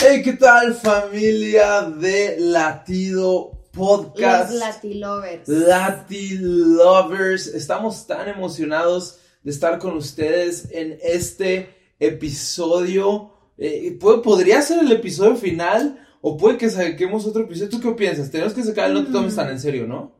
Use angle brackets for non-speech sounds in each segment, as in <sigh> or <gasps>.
Hey, ¿qué tal familia de Latido Podcast? Los Latilovers. Latilovers. Estamos tan emocionados de estar con ustedes en este episodio. Eh, ¿puede- ¿Podría ser el episodio final? ¿O puede que saquemos otro episodio? ¿Tú qué piensas? Tenemos que sacar el No te tomes tan en serio, ¿no?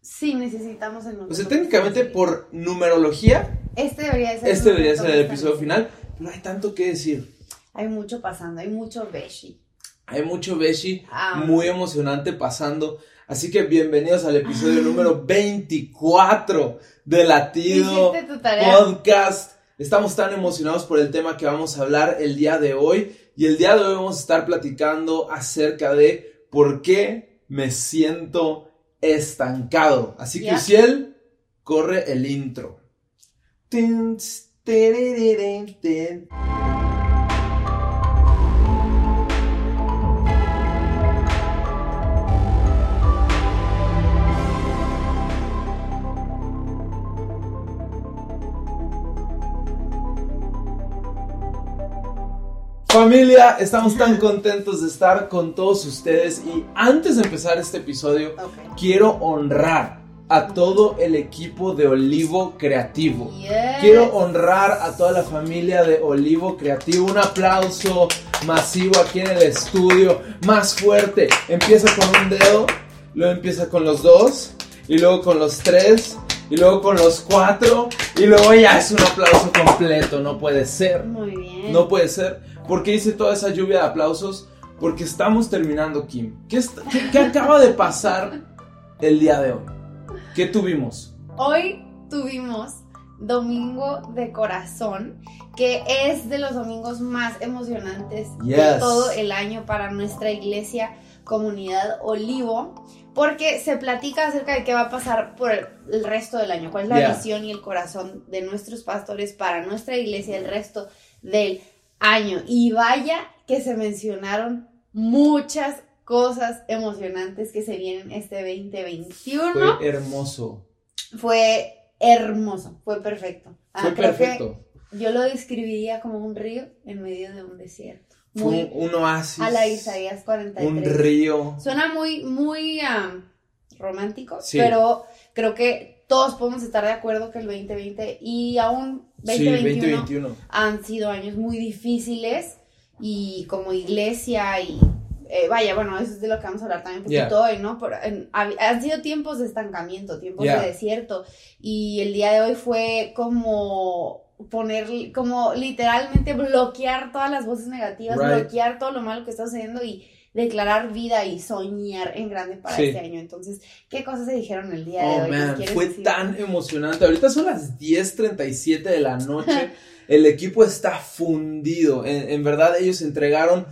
Sí, necesitamos el O sea, técnicamente por numerología, Este debería ser este debería ser el episodio final. Pero hay tanto que decir. Hay mucho pasando, hay mucho beshi. Hay mucho Beshi, Ah. muy emocionante pasando. Así que bienvenidos al episodio número 24 de Latido Hiciste tu tarea. Podcast. Estamos tan emocionados por el tema que vamos a hablar el día de hoy. Y el día de hoy vamos a estar platicando acerca de por qué me siento estancado. Así que, Ya. Uciel, corre el intro. Familia, estamos tan contentos de estar con todos ustedes y antes de empezar este episodio, Ok. quiero honrar a todo el equipo de Olivo Creativo. Yes. Quiero honrar a toda la familia de Olivo Creativo. Un aplauso masivo aquí en el estudio. Más fuerte. Empieza con un dedo, luego empieza con los dos, y luego con los tres, y luego con los cuatro, y luego ya es un aplauso completo. No puede ser. Muy bien. No puede ser. ¿Por qué hice toda esa lluvia de aplausos? Porque estamos terminando, Kim. ¿Qué, est- qué- qué acaba de pasar el día de hoy? ¿Qué tuvimos? Hoy tuvimos Domingo de Corazón, que es de los domingos más emocionantes de todo el año para nuestra iglesia comunidad Olivo, porque se platica acerca de qué va a pasar por el, resto del año, cuál es la visión y el corazón de nuestros pastores para nuestra iglesia el resto del año. Y vaya que se mencionaron muchas cosas emocionantes que se vienen este 2021 Fue hermoso. fue hermoso, fue perfecto. Ah, Fue perfecto. yo lo describiría como un río en medio de un desierto. Fue Muy un, un oasis. a la Isaías 43. Un río. Suena muy, muy romántico, Sí. pero creo que todos podemos estar de acuerdo que el 2020 y aún Sí, 2021 2021. han sido años muy difíciles y como iglesia y eh, vaya, bueno, eso es de lo que vamos a hablar también un poquito Yeah. hoy, ¿no? Por- en- hab- han sido tiempos de estancamiento, tiempos Yeah. de desierto y el día de hoy fue como poner, como literalmente bloquear todas las voces negativas, Right. bloquear todo lo malo que está sucediendo y declarar vida y soñar en grande para Sí. este año. Entonces, ¿qué cosas se dijeron el día de Oh hoy? ¿Nos man, fue decir? tan emocionante. Ahorita son las 10:37 de la noche. <laughs> El equipo está fundido. En, en verdad, ellos entregaron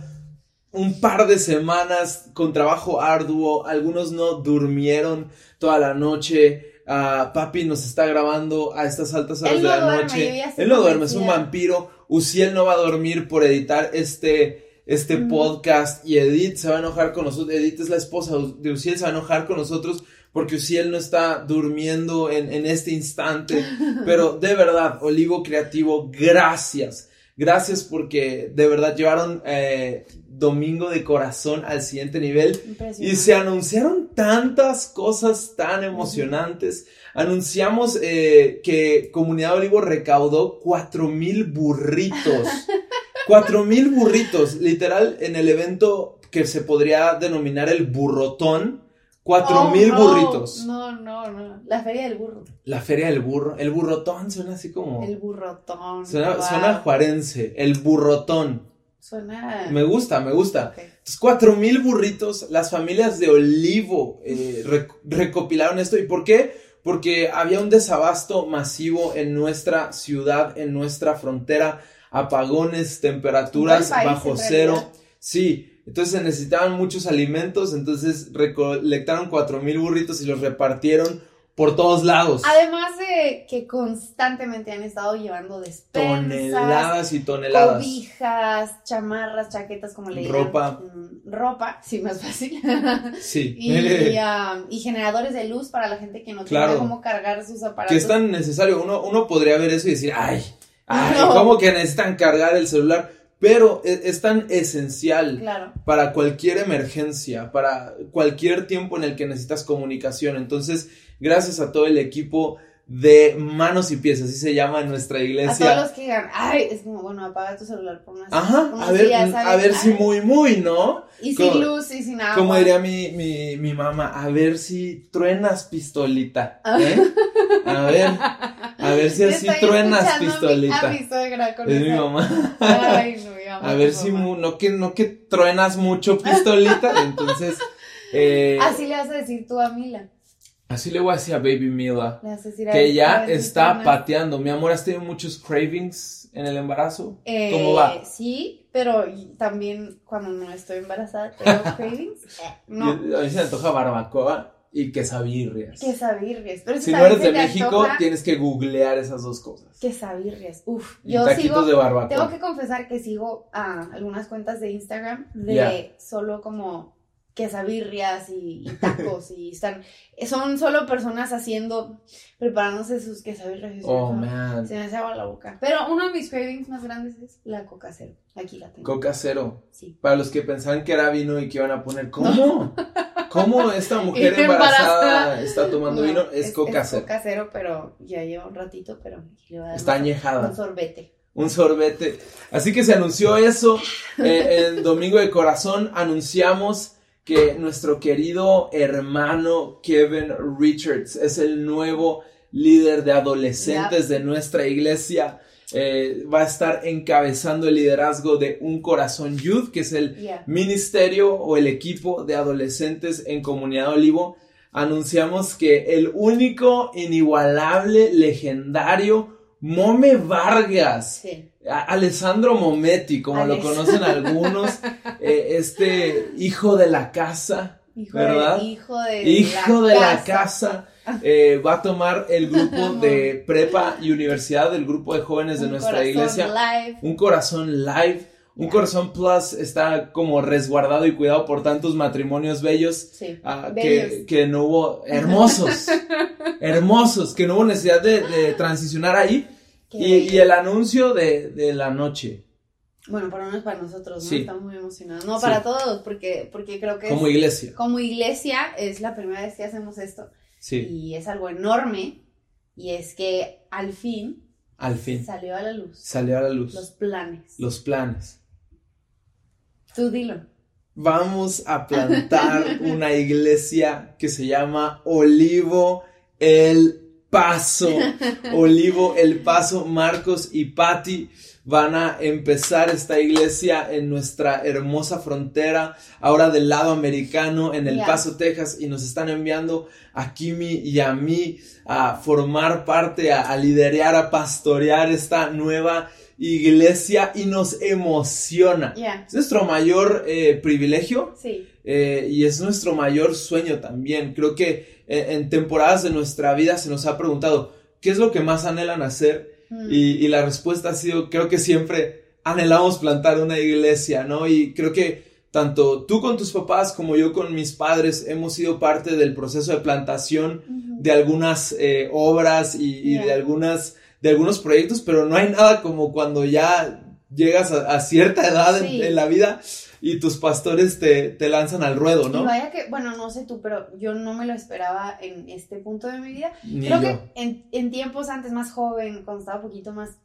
un par de semanas con trabajo arduo. Algunos no durmieron toda la noche. Ah, papi nos está grabando a estas altas horas Él de no la duerme, noche. Él no duerme, es un vampiro. Uciel no va a dormir por editar este, este podcast. Y Edith se va a enojar con nosotros. Edith es la esposa de Uciel, se va a enojar con nosotros porque Uciel no está durmiendo en, en este instante. <laughs> Pero de verdad, Olivo Creativo, gracias. Gracias porque de verdad llevaron eh, Domingo de Corazón al siguiente nivel. Y se anunciaron tantas cosas tan emocionantes. Anunciamos eh, que Comunidad Olivo recaudó cuatro mil burritos <laughs> Cuatro mil burritos, literal, en el evento que se podría denominar el burrotón. Cuatro Oh, mil no, burritos. No, no, no. La feria del burro. La feria del burro. El burrotón suena así como. El burrotón. Suena, wow. suena juarense. El burrotón. Suena. Me gusta, me gusta. Ok. Entonces, cuatro mil burritos. Las familias de Olivo eh, rec- recopilaron esto. ¿Y por qué? Porque había un desabasto masivo en nuestra ciudad, en nuestra frontera. Apagones, temperaturas bajo cero. Sí, entonces se necesitaban muchos alimentos. Entonces recolectaron cuatro mil burritos y los repartieron por todos lados. Además de que constantemente han estado llevando despensas, Toneladas y toneladas. cobijas, chamarras, chaquetas, como le digan. Ropa. Mm, Ropa, <laughs> sí, más fácil. Sí. y, <laughs> um, y generadores de luz para la gente que no Claro. tiene cómo cargar sus aparatos. que es tan necesario. Uno, uno podría ver eso y decir, ay, ay, No. ¿cómo que necesitan cargar el celular? Pero es, es tan esencial Claro. para cualquier emergencia, para cualquier tiempo en el que necesitas comunicación. Entonces, gracias a todo el equipo de manos y pies, así se llama en nuestra A todos iglesia. los que digan, ay, es como, bueno, apaga tu celular por unas, Ajá, unos a ver, a ver si muy, muy, ¿no? Y como- sin luz y sin agua. Como diría mi, mi, mi mamá, a ver si truenas pistolita. ¿eh? A ver, <laughs> a ver si así truenas escuchando a mi- pistolita. A mi suegra con Es mi esa- mamá. Ay, no, mi mamá, A ver mi si mu- no que no que truenas mucho pistolita, entonces eh, Así le vas a decir tú a Mila. así le voy a decir a Baby Mila Le vas a decir a que a ya está pateando. Mi amor, ¿has tenido muchos cravings en el embarazo? Eh, ¿Cómo va? Sí, pero también cuando no estoy embarazada tengo <laughs> cravings. Eh, no, a mí se me antoja barbacoa y quesabirrias. quesabirrias. Pero Si no eres de México, antoja tienes que googlear esas dos cosas. Quesabirrias. Uf, Y yo sigo. de barbacoa. Tengo que confesar que sigo a algunas cuentas de Instagram de solo como quesabirrias y, y tacos y están son solo personas haciendo preparándose sus quesabirrias y Oh, man. se me hace agua la boca pero uno de mis cravings más grandes es la coca cero aquí la tengo Coca cero. sí Para los que pensaban que era vino y que iban a poner, ¿cómo? ¿Cómo esta <laughs> mujer embarazada, está tomando No, vino? Es, coca es cero. coca cero pero ya lleva un ratito pero Está añejada. un sorbete un sorbete. Así que se anunció eso. eh, el domingo de corazón anunciamos que nuestro querido hermano Kevin Richards es el nuevo líder de adolescentes de nuestra iglesia. Eh, va a estar encabezando el liderazgo de Un Corazón Youth, que es el ministerio o el equipo de adolescentes en Comunidad Olivo. Anunciamos que el único, inigualable, legendario Mome Vargas sí Alessandro Mometti, como lo conocen algunos, <laughs> eh, este hijo de la casa, hijo ¿verdad? de hijo de hijo de la casa, eh, va a tomar el grupo <laughs> de prepa y universidad, el grupo de jóvenes de Un nuestra corazón iglesia, live. un corazón live, un corazón plus está como resguardado y cuidado por tantos matrimonios bellos. Sí. ah, Bellos. que, que no hubo hermosos, <laughs> hermosos, que no hubo necesidad de, de transicionar ahí. Y, el anuncio de, de la noche, Bueno, por lo menos para nosotros, ¿no? Sí. Estamos muy emocionados. No, Sí. para todos, porque, porque creo que como es- iglesia. como iglesia es la primera vez que hacemos esto. Sí, Y es algo enorme. Y es que al fin al fin salió a la luz salió a la luz los planes. los planes. Tú dilo. Vamos a <laughs> plantar una iglesia que se llama Olivo el Paso. <laughs> Olivo el Paso, Marcos y Patti van a empezar esta iglesia en nuestra hermosa frontera, ahora del lado americano, en El. Paso, Texas, y nos están enviando a Kimi y a mí a formar parte, a, a liderear, a pastorear esta nueva iglesia y nos emociona. Es nuestro mayor eh, privilegio Sí. eh, y es nuestro mayor sueño también. Creo que en temporadas de nuestra vida se nos ha preguntado, ¿qué es lo que más anhelan hacer? Mm. Y, y la respuesta ha sido, creo que siempre anhelamos plantar una iglesia, ¿no? Y creo que tanto tú con tus papás como yo con mis padres hemos sido parte del proceso de plantación de algunas eh, obras y, de algunas de algunos proyectos, pero no hay nada como cuando ya llegas a, a cierta edad en, la vida y tus pastores te, te lanzan al ruedo, Y ¿no? vaya que, bueno, no sé tú, pero yo no me lo esperaba en este punto de mi vida. Ni Creo yo. que en, en tiempos antes más joven, cuando estaba un poquito más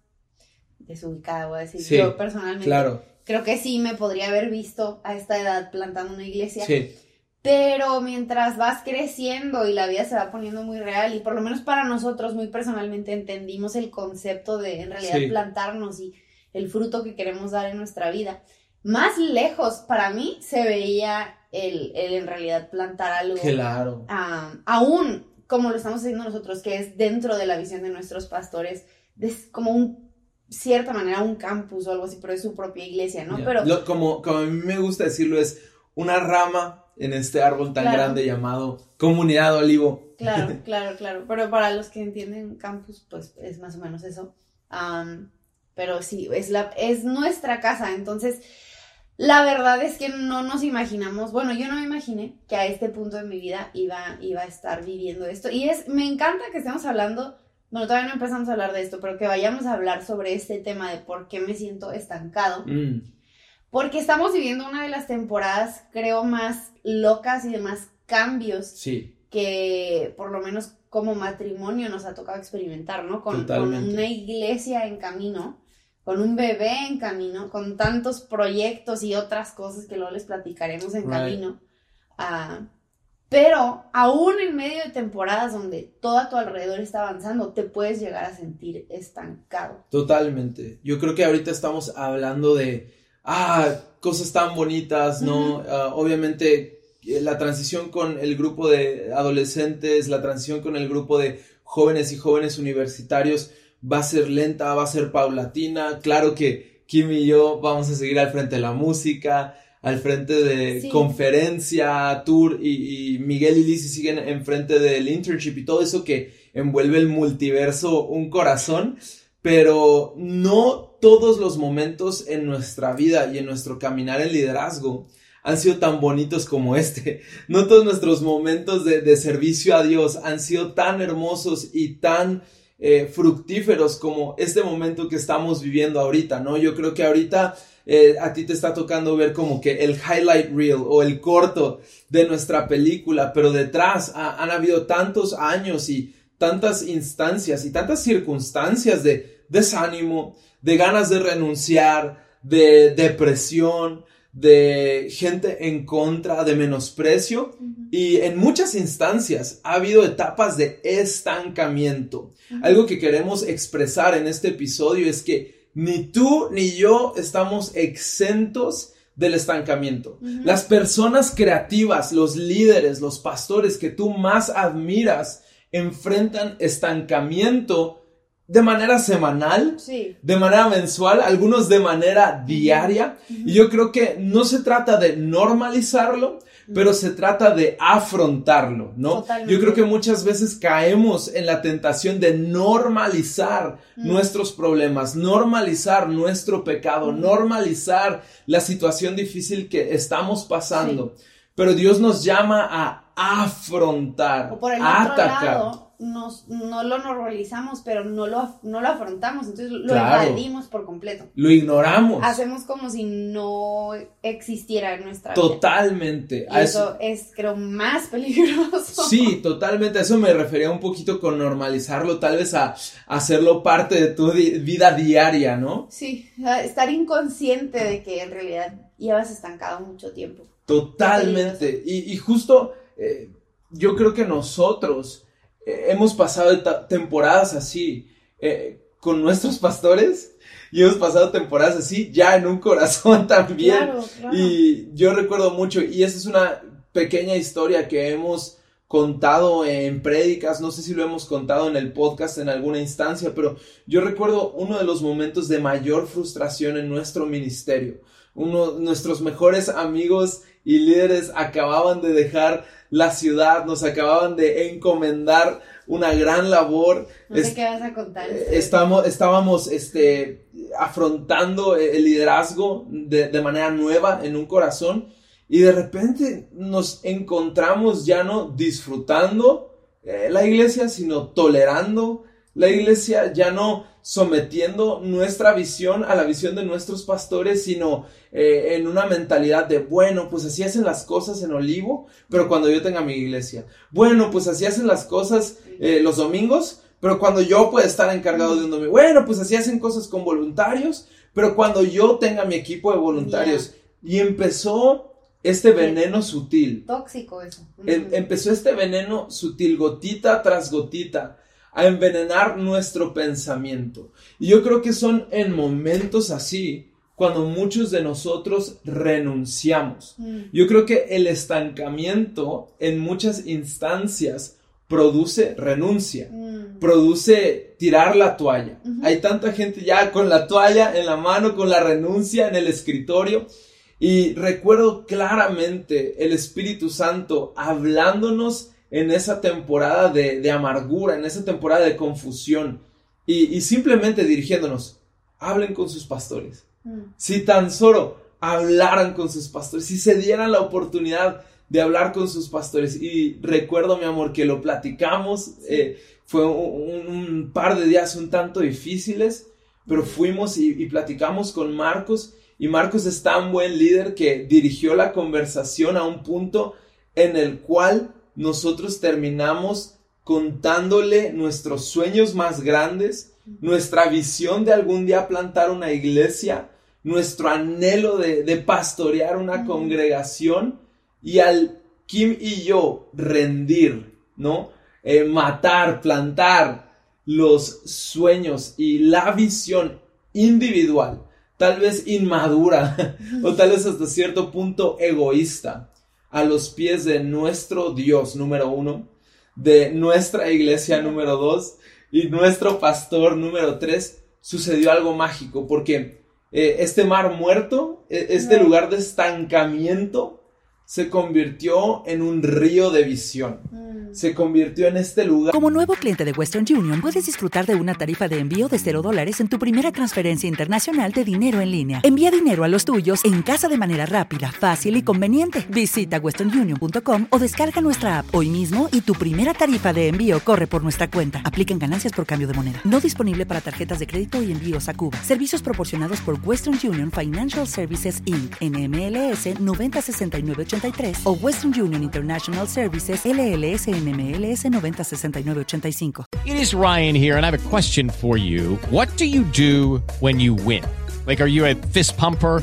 desubicada, voy a decir. Sí, Yo personalmente Claro, creo que sí me podría haber visto a esta edad plantando una iglesia. sí, Pero mientras vas creciendo y la vida se va poniendo muy real, y por lo menos para nosotros, muy personalmente, entendimos el concepto de en realidad Sí. plantarnos y el fruto que queremos dar en nuestra vida. Más lejos, para mí, se veía el, el en realidad plantar algo. claro. aún como lo estamos haciendo nosotros, que es dentro de la visión de nuestros pastores, es como un cierta manera un campus o algo así, pero es su propia iglesia, ¿no? Pero Lo- como, como a mí me gusta decirlo, es una rama en este árbol tan Claro. grande llamado Comunidad Olivo. Claro, <laughs> claro, claro. Pero para los que entienden campus, pues es más o menos eso. Pero sí, es, la, es nuestra casa. Entonces, la verdad es que no nos imaginamos, bueno, yo no me imaginé que a este punto de mi vida iba, iba a estar viviendo esto. Y es, me encanta que estemos hablando, bueno, todavía no empezamos a hablar de esto, pero que vayamos a hablar sobre este tema de por qué me siento estancado. Mm, Porque estamos viviendo una de las temporadas, creo, más locas y de más cambios sí, que por lo menos como matrimonio nos ha tocado experimentar, ¿no? Con, una iglesia en camino, con un bebé en camino, con tantos proyectos y otras cosas que luego les platicaremos en Right. camino. Ah, pero aún en medio de temporadas donde todo a tu alrededor está avanzando, te puedes llegar a sentir estancado. totalmente. Yo creo que ahorita estamos hablando de, ah, cosas tan bonitas, ¿no? Ah, obviamente eh, la transición con el grupo de adolescentes, la transición con el grupo de jóvenes y jóvenes universitarios va a ser lenta, va a ser paulatina. Claro que Kim y yo vamos a seguir al frente de la música, al frente de Sí. conferencia, tour, y, y Miguel y Lizzy siguen enfrente del internship y todo eso que envuelve el multiverso un corazón, pero no todos los momentos en nuestra vida y en nuestro caminar en liderazgo han sido tan bonitos como este. No todos nuestros momentos de, de servicio a Dios han sido tan hermosos y tan eh, fructíferos como este momento que estamos viviendo ahorita, ¿no? Yo creo que ahorita eh, a ti te está tocando ver como que el highlight reel o el corto de nuestra película, pero detrás ha- han habido tantos años y tantas instancias y tantas circunstancias de desánimo, de ganas de renunciar, de depresión, de gente en contra, de menosprecio. Y en muchas instancias ha habido etapas de estancamiento. Algo que queremos expresar en este episodio es que ni tú ni yo estamos exentos del estancamiento. Las personas creativas, los líderes, los pastores que tú más admiras enfrentan estancamiento de manera semanal, Sí. de manera mensual, algunos de manera diaria. Y yo creo que no se trata de normalizarlo, pero se trata de afrontarlo, ¿no? Totalmente. Yo creo que muchas veces caemos en la tentación de normalizar Mm. nuestros problemas, normalizar nuestro pecado, Mm. normalizar la situación difícil que estamos pasando. Pero Dios nos llama a afrontar, O por el a otro atacar. lado, nos, no lo normalizamos, pero no lo, no lo afrontamos, entonces lo Claro. evadimos por completo. Lo ignoramos. Hacemos como si no existiera en nuestra vida. Totalmente. Y A eso es, creo, más <laughs> peligroso. Sí, totalmente. A eso me refería un poquito con normalizarlo, tal vez a, a hacerlo parte de tu di- vida diaria, ¿no? Sí, estar inconsciente de que en realidad llevas estancado mucho tiempo. Totalmente. Y, y justo eh, yo creo que nosotros eh, hemos pasado temporadas así eh, con nuestros pastores y hemos pasado temporadas así ya en un corazón <laughs> también. Claro, claro. Y yo recuerdo mucho, y esa es una pequeña historia que hemos contado en prédicas, no sé si lo hemos contado en el podcast en alguna instancia, pero yo recuerdo uno de los momentos de mayor frustración en nuestro ministerio. Uno, nuestros mejores amigos y líderes acababan de dejar la ciudad, nos acababan de encomendar una gran labor. No sé qué vas a contar. eh, Estamos, estábamos este, afrontando el liderazgo de, de manera nueva en un corazón y de repente nos encontramos ya no disfrutando eh, la iglesia, sino tolerando la iglesia, ya no sometiendo nuestra visión a la visión de nuestros pastores, sino eh, en una mentalidad de, bueno, pues así hacen las cosas en Olivo, pero cuando yo tenga mi iglesia. Bueno, pues así hacen las cosas eh, los domingos, pero cuando yo pueda estar encargado de un domingo, bueno, pues así hacen cosas con voluntarios, pero cuando yo tenga mi equipo de voluntarios. Y empezó este veneno sutil. Tóxico eso. Em- empezó este veneno sutil, gotita tras gotita, a envenenar nuestro pensamiento. Y yo creo que son en momentos así cuando muchos de nosotros renunciamos. Mm. Yo creo que el estancamiento en muchas instancias produce renuncia, Mm. produce tirar la toalla. Hay tanta gente ya con la toalla en la mano, con la renuncia en el escritorio. Y recuerdo claramente el Espíritu Santo hablándonos en esa temporada de, de amargura, en esa temporada de confusión. Y, y simplemente dirigiéndonos, hablen con sus pastores. Mm. Si tan solo hablaran con sus pastores, si se dieran la oportunidad de hablar con sus pastores. Y recuerdo, mi amor, que lo platicamos, eh, fue un, un par de días un tanto difíciles, pero fuimos y, y platicamos con Marcos. Y Marcos es tan buen líder que dirigió la conversación a un punto en el cual nosotros terminamos contándole nuestros sueños más grandes, nuestra visión de algún día plantar una iglesia, nuestro anhelo de, de pastorear una congregación y al Kim y yo rendir, ¿no? Eh, matar, plantar los sueños y la visión individual, tal vez inmadura <laughs> o tal vez hasta cierto punto egoísta, a los pies de nuestro Dios número uno, de nuestra iglesia número dos y nuestro pastor número tres, sucedió algo mágico porque eh, este mar muerto, e- este lugar de estancamiento, se convirtió en un río de visión. Mm. Se convirtió en este lugar. Como nuevo cliente de Western Union, puedes disfrutar de una tarifa de envío de 0 dólares en tu primera transferencia internacional de dinero en línea. Envía dinero a los tuyos en casa de manera rápida, fácil y conveniente. Visita westernunion.com o descarga nuestra app hoy mismo y tu primera tarifa de envío corre por nuestra cuenta. Aplican ganancias por cambio de moneda. No disponible para tarjetas de crédito y envíos a Cuba. Servicios proporcionados por Western Union Financial Services Inc. NMLS 906983 o Western Union International Services LLS NMLS 906985. It is Ryan here, and I have a question for you. What do you do when you win? Like, are you a fist pumper?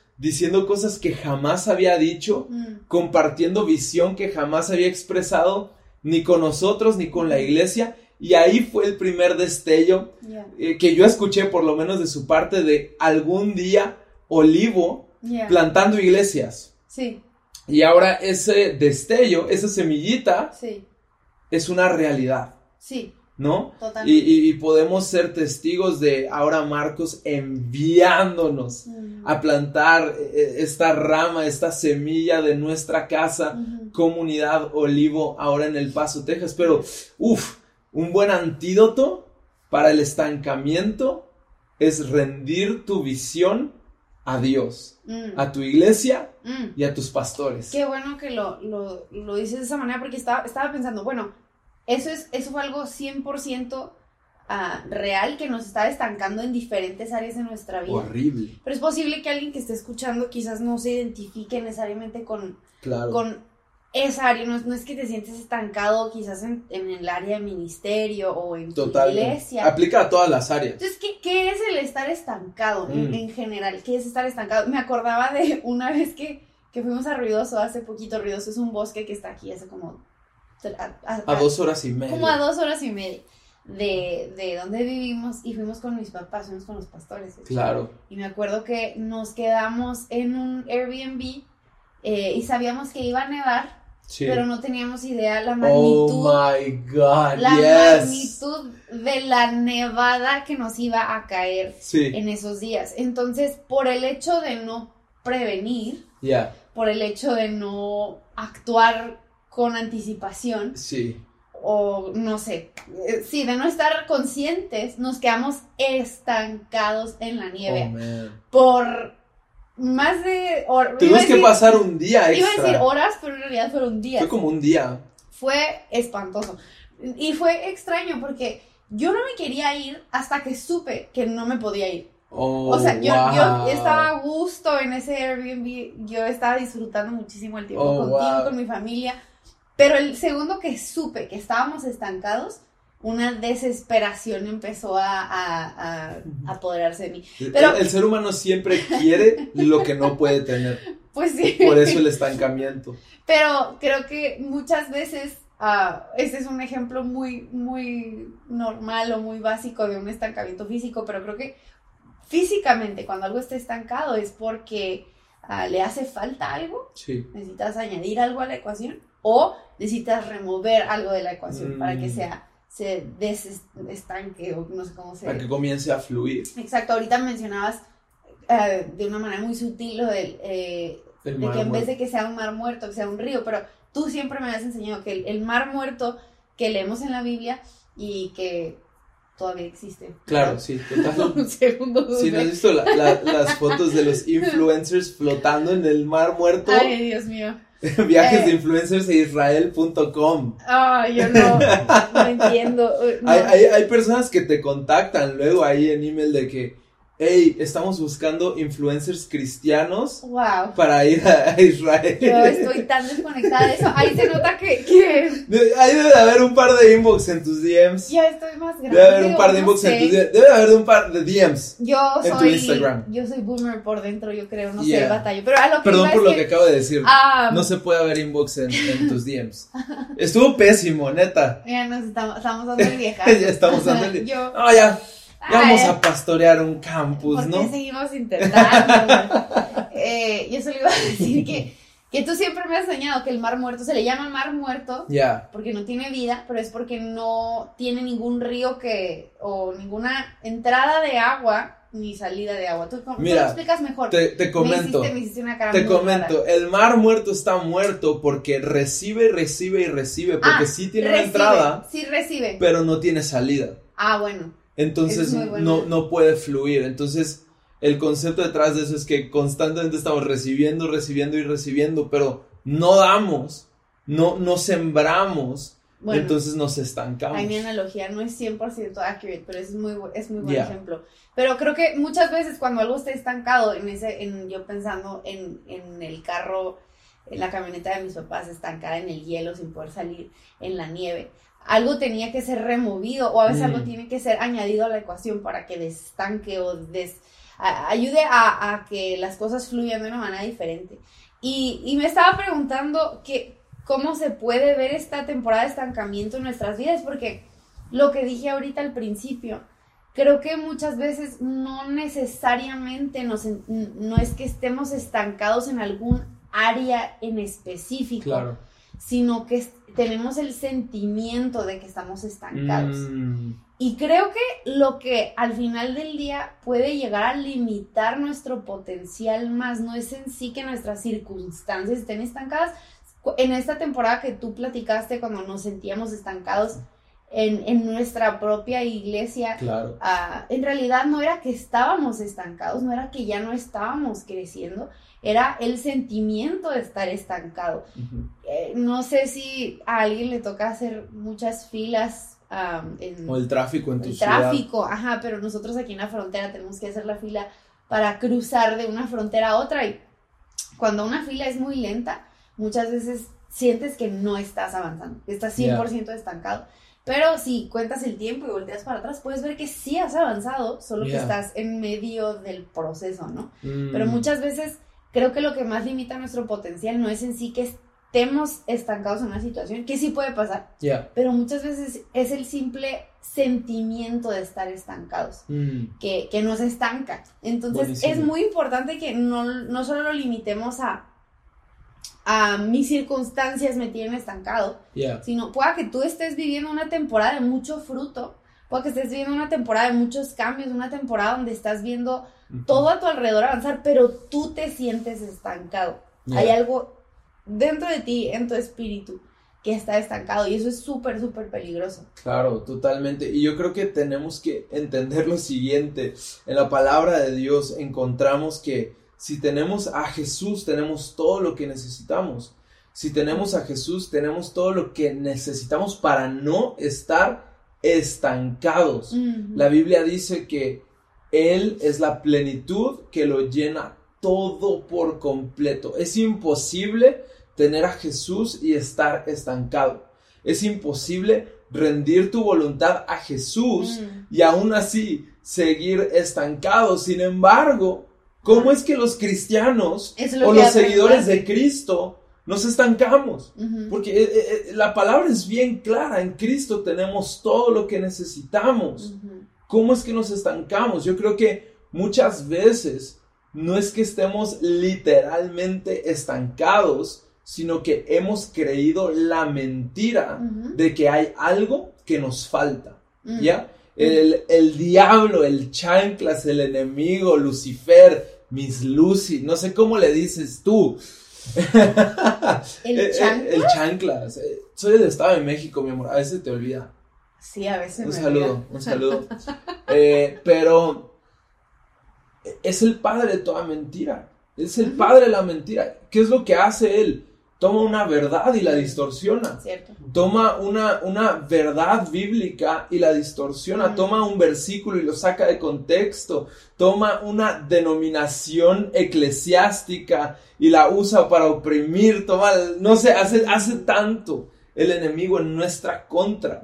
diciendo cosas que jamás había dicho, Mm. compartiendo visión que jamás había expresado ni con nosotros ni con la iglesia. Y ahí fue el primer destello eh, que yo escuché por lo menos de su parte de algún día Olivo plantando iglesias. Sí, y ahora ese destello, esa semillita sí, es una realidad. sí. ¿No? Totalmente. Y, podemos ser testigos de ahora Marcos enviándonos Mm. a plantar eh, esta rama, esta semilla de nuestra casa, comunidad Olivo, ahora en El Paso, Texas. Pero, uff, un buen antídoto para el estancamiento es rendir tu visión a Dios, Mm. a tu iglesia Mm. y a tus pastores. Qué bueno que lo, lo, lo dices de esa manera porque estaba, estaba pensando, bueno, eso, es, eso fue algo 100% ah, real que nos está estancando en diferentes áreas de nuestra vida. Horrible, Pero es posible que alguien que esté escuchando quizás no se identifique necesariamente con, claro. con esa área. No, es- no es que te sientes estancado quizás en, en el área de ministerio o en tu iglesia. Aplica a todas las áreas. Entonces, ¿qué, qué es el estar estancado en, Mm. en general? ¿Qué es estar estancado? Me acordaba de <laughs> una vez que, que fuimos a Ruidoso, hace poquito. Ruidoso es un bosque que está aquí hace como... A, a- A dos horas y media. Como a dos horas y media de, de donde vivimos y fuimos con mis papás, fuimos con los pastores. Claro. Y me acuerdo que nos quedamos en un Airbnb eh, y sabíamos que iba a nevar, Sí. pero no teníamos idea la magnitud Oh my God, la yes. magnitud de la nevada que nos iba a caer Sí, en esos días. Entonces, por el hecho de no prevenir, por el hecho de no actuar con anticipación, sí. o no sé, eh, sí, de no estar conscientes, nos quedamos estancados en la nieve Oh, por más de... Tuvimos que pasar un día Iba a decir horas, pero en realidad fueron días. Fue como un día. Fue espantoso. Y fue extraño porque yo no me quería ir hasta que supe que no me podía ir. Oh, O sea, yo, wow. yo estaba a gusto en ese Airbnb, yo estaba disfrutando muchísimo el tiempo Oh, contigo, wow. con mi familia, pero el segundo que supe que estábamos estancados, una desesperación empezó a, a- a apoderarse de mí. Pero- el, el ser humano siempre quiere lo que no puede tener. <laughs> Pues sí. Por eso el estancamiento. Pero creo que muchas veces, ah, este es un ejemplo muy, muy normal o muy básico de un estancamiento físico, pero creo que físicamente cuando algo está estancado es porque ah, le hace falta algo, Sí. necesitas añadir algo a la ecuación o necesitas remover algo de la ecuación Mm. para que sea, se desestanque o no sé cómo se Para que comience a fluir. Exacto, ahorita mencionabas eh, de una manera muy sutil lo del... eh, de que en vez de que sea un mar muerto, que sea un río, pero tú siempre me has enseñado que el, el mar muerto que leemos en la Biblia y que todavía existe. Claro, sí, <laughs> total. un segundo. No has visto la- la- las fotos de los influencers flotando en el mar muerto, Ay, Dios mío. <laughs> viajes Eh. de influencers e israel.com. Ay, yo no, no <laughs> entiendo. eh, no. Hay, hay, hay personas que te contactan luego ahí en email de que, hey, estamos buscando influencers cristianos Wow. para ir a, a Israel. Yo estoy tan desconectada de eso. Ahí se nota que, Ahí debe de haber un par de inbox en tus DMs. ya estoy más grande. Debe de haber un par de no inbox en tus DMs. Debe de haber un par de DMs. Yo en tu soy, Instagram. yo soy boomer por dentro, yo creo, no Yeah. sé, batallo. Pero a lo que Perdón por lo que acabo de decir. Ah, No se puede haber inbox en, en tus DMs. Estuvo pésimo, neta. <laughs> Ya nos estamos, estamos dando el vieja. <laughs> Ya estamos dando el- <laughs> Yo, No, ya. Vamos a pastorear un campus, ¿por qué ¿no? seguimos intentando? eh, yo solo iba a decir que, que tú siempre me has enseñado que el mar muerto se le llama mar muerto Ya. porque no tiene vida, pero es porque no tiene ningún río que o ninguna entrada de agua ni salida de agua. Tú, tú Mira, lo explicas mejor. Te, te Me comento. hiciste, me hiciste una cara Te comento, el mar muerto está muerto porque recibe, recibe y recibe, porque Ah, sí tiene recibe, una entrada, Sí recibe. pero no tiene salida. ah, bueno. Entonces no, no puede fluir. Entonces, el concepto detrás de eso es que constantemente estamos recibiendo, recibiendo y recibiendo, pero no damos, no, no sembramos, Bueno. entonces nos estancamos. Ay, mi analogía no es 100% accurate, pero es muy, es muy buen Yeah. ejemplo. Pero creo que muchas veces cuando algo está estancado, en ese, en, yo pensando en, en el carro, en la camioneta de mis papás estancada en el hielo sin poder salir en la nieve, algo tenía que ser removido o a veces Mm. algo tiene que ser añadido a la ecuación para que destanque o des, a- ayude a, a que las cosas fluyan de una manera diferente. Y, y me estaba preguntando que, cómo se puede ver esta temporada de estancamiento en nuestras vidas, porque lo que dije ahorita al principio, creo que muchas veces no necesariamente nos, no es que estemos estancados en algún área en específico, Claro. Sino que tenemos el sentimiento de que estamos estancados. Mm, Y creo que lo que al final del día puede llegar a limitar nuestro potencial más no es en sí que nuestras circunstancias estén estancadas. En esta temporada que tú platicaste cuando nos sentíamos estancados en, en nuestra propia iglesia, claro. ah, en realidad no era que estábamos estancados, no era que ya no estábamos creciendo, era el sentimiento de estar estancado Ujú. eh, no sé si a alguien le toca hacer muchas filas am, en O el tráfico en tu el ciudad. tráfico, ajá, pero nosotros aquí en la frontera tenemos que hacer la fila para cruzar de una frontera a otra y cuando una fila es muy lenta, muchas veces sientes que no estás avanzando, que estás 100% estancado. Pero si cuentas el tiempo y volteas para atrás, puedes ver que sí has avanzado, solo que estás en medio del proceso, ¿no? Mm, Pero muchas veces creo que lo que más limita nuestro potencial no es en sí que estemos estancados en una situación, que sí puede pasar, pero muchas veces es el simple sentimiento de estar estancados Mm, que, que nos estanca. Entonces Buenísimo. es muy importante que no, no solo lo limitemos a, a mis circunstancias me tienen estancado, ya. sino pueda que tú estés viviendo una temporada de mucho fruto, pueda que estés viviendo una temporada de muchos cambios, una temporada donde estás viendo todo a tu alrededor avanzar, pero tú te sientes estancado. Hay algo dentro de ti, en tu espíritu, que está estancado y eso es súper, súper peligroso. Claro, totalmente. Y yo creo que tenemos que entender lo siguiente. En la palabra de Dios encontramos que si tenemos a Jesús, tenemos todo lo que necesitamos. Si tenemos a Jesús, tenemos todo lo que necesitamos para no estar estancados. La Biblia dice que Él es la plenitud que lo llena todo por completo. Es imposible tener a Jesús y estar estancado. Es imposible rendir tu voluntad a Jesús Mm. y aún así seguir estancado. Sin embargo, ¿cómo es que los cristianos lo o los seguidores de Cristo nos estancamos? Porque eh, eh, eh, la palabra es bien clara, en Cristo tenemos todo lo que necesitamos. ¿Cómo es que nos estancamos? Yo creo que muchas veces no es que estemos literalmente estancados, sino que hemos creído la mentira de que hay algo que nos falta. Mm. ¿Ya? El, el diablo, el chanclas, el enemigo, Lucifer, Miss Lucy, no sé cómo le dices tú. ¿El <laughs> Eh, eh, chanclas? el chanclas. eh, Soy del Estado de México, mi amor, a veces te olvida. Sí, a veces Un me saludo, olvida. un saludo. <laughs> Eh, pero es el padre de toda mentira. Es el padre de la mentira. ¿Qué es lo que hace él? Toma una verdad y la distorsiona. Cierto. Toma una, una verdad bíblica y la distorsiona. Mm. Toma un versículo y lo saca de contexto. Toma una denominación eclesiástica y la usa para oprimir. Toma, no sé, hace, hace tanto el enemigo en nuestra contra.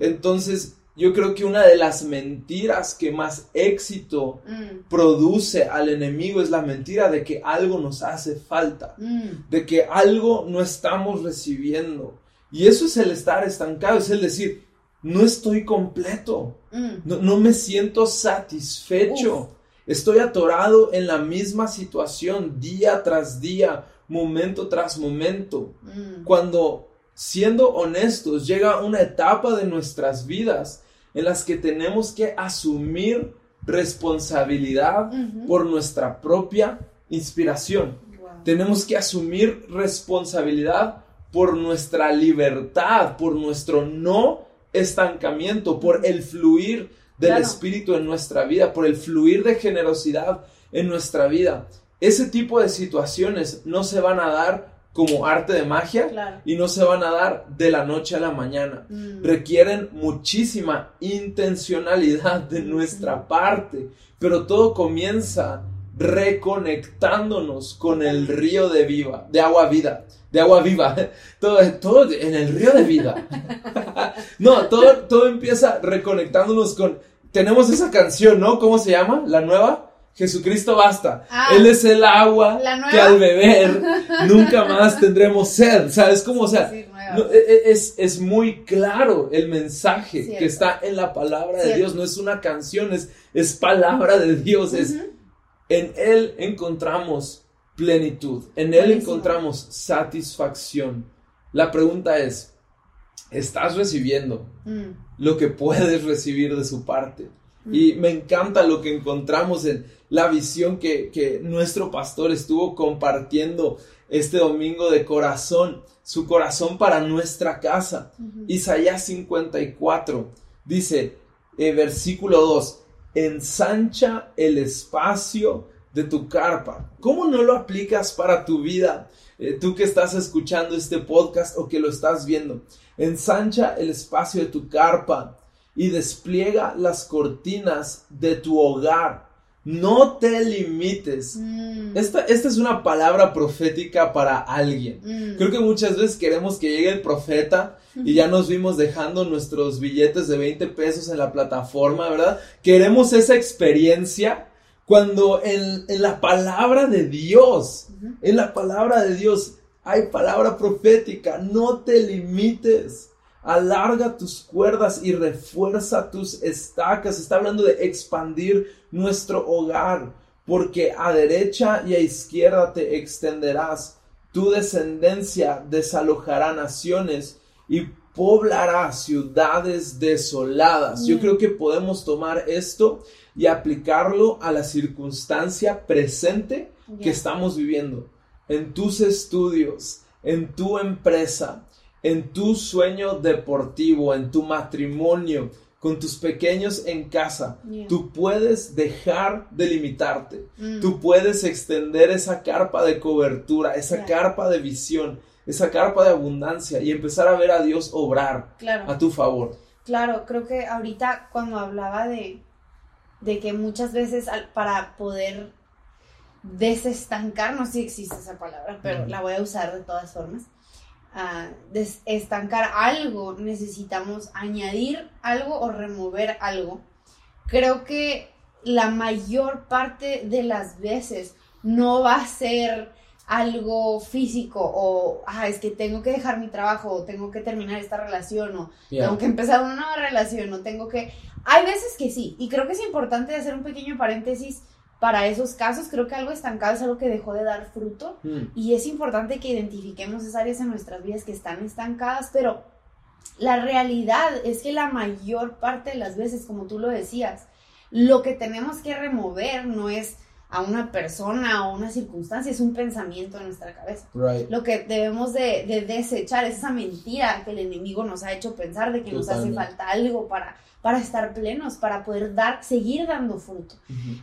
Entonces, yo creo que una de las mentiras que más éxito Mm, produce al enemigo es la mentira de que algo nos hace falta, mm, de que algo no estamos recibiendo. Y eso es el estar estancado, es el decir, no estoy completo, mm. no, no me siento satisfecho, estoy atorado en la misma situación día tras día, momento tras momento Mm. cuando, siendo honestos, llega una etapa de nuestras vidas en las que tenemos que asumir responsabilidad por nuestra propia inspiración. Wow. Tenemos que asumir responsabilidad por nuestra libertad, por nuestro no estancamiento, por el fluir del Claro. Espíritu en nuestra vida, por el fluir de generosidad en nuestra vida. Ese tipo de situaciones no se van a dar como arte de magia Claro. y no se van a dar de la noche a la mañana. Mm. Requieren muchísima intencionalidad de nuestra parte, pero todo comienza reconectándonos con el río de viva, de agua vida, de agua viva, <laughs> todo, todo en el río de vida. <laughs> No, todo, todo empieza reconectándonos con, tenemos esa canción, ¿no? ¿Cómo se llama? La nueva. Jesucristo basta. Ah, Él es el agua que al beber <laughs> nunca más tendremos sed. O sea, Sí, nueva. no, e- e- es, es muy claro el mensaje Cierto. que está en la palabra de. Dios. No es una canción, es, es palabra de Dios. Es. En Él encontramos plenitud. En Él Buenísimo. encontramos satisfacción. La pregunta es, ¿estás recibiendo Mm. lo que puedes recibir de su parte? Y me encanta lo que encontramos en la visión que, que nuestro pastor estuvo compartiendo este domingo de corazón, su corazón para nuestra casa. Isaías 54 dice, eh, versículo 2, ensancha el espacio de tu carpa. ¿Cómo no lo aplicas para tu vida? Eh, tú que estás escuchando este podcast o que lo estás viendo, ensancha el espacio de tu carpa y despliega las cortinas de tu hogar. No te limites. Mm. Esta, esta es una palabra profética para alguien. Mm. Creo que muchas veces queremos que llegue el profeta y ya nos vimos dejando nuestros billetes de 20 pesos en la plataforma, ¿verdad? Queremos esa experiencia cuando en, en la palabra de Dios, en la palabra de Dios hay palabra profética. No te limites. Alarga tus cuerdas y refuerza tus estacas. Está hablando de expandir nuestro hogar, porque a derecha y a izquierda te extenderás. Tu descendencia desalojará naciones y poblará ciudades desoladas. Yo creo que podemos tomar esto y aplicarlo a la circunstancia presente que estamos viviendo. En tus estudios, en tu empresa, en tu sueño deportivo, en tu matrimonio, con tus pequeños en casa, Yeah. tú puedes dejar de limitarte. Mm. Tú puedes extender esa carpa de cobertura, esa Yeah. carpa de visión, esa carpa de abundancia y empezar a ver a Dios obrar Claro. a tu favor. Claro, creo que ahorita cuando hablaba de, de que muchas veces al- para poder desestancar, no sé si existe esa palabra, pero la voy a usar de todas formas, ah, desestancar algo, necesitamos añadir algo o remover algo. Creo que la mayor parte de las veces no va a ser algo físico o, ah, es que tengo que dejar mi trabajo o tengo que terminar esta relación o Yeah. tengo que empezar una nueva relación o tengo que... Hay veces que sí, y creo que es importante hacer un pequeño paréntesis para esos casos. Creo que algo estancado es algo que dejó de dar fruto Mm, y es importante que identifiquemos esas áreas en nuestras vidas que están estancadas, pero la realidad es que la mayor parte de las veces, como tú lo decías, lo que tenemos que remover no es a una persona o una circunstancia, es un pensamiento en nuestra cabeza. right. Lo que debemos de, de desechar es esa mentira que el enemigo nos ha hecho pensar de que nos hace falta algo para, para estar plenos, para poder dar, seguir dando fruto.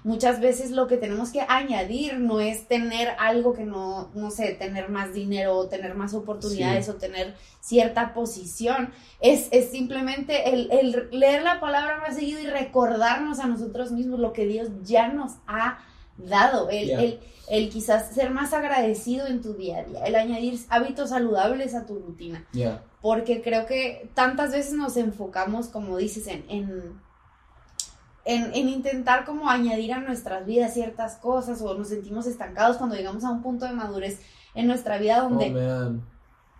Muchas veces lo que tenemos que añadir no es tener algo que no, no sé, tener más dinero o tener más oportunidades Sí. o tener cierta posición. Es, es simplemente el, el leer la palabra más seguido y recordarnos a nosotros mismos lo que Dios ya nos ha dado. El, el, el quizás ser más agradecido en tu día a día, el añadir hábitos saludables a tu rutina Yeah. porque creo que tantas veces nos enfocamos, como dices, en, en, en, en intentar como añadir a nuestras vidas ciertas cosas o nos sentimos estancados cuando llegamos a un punto de madurez en nuestra vida Oh, donde, man.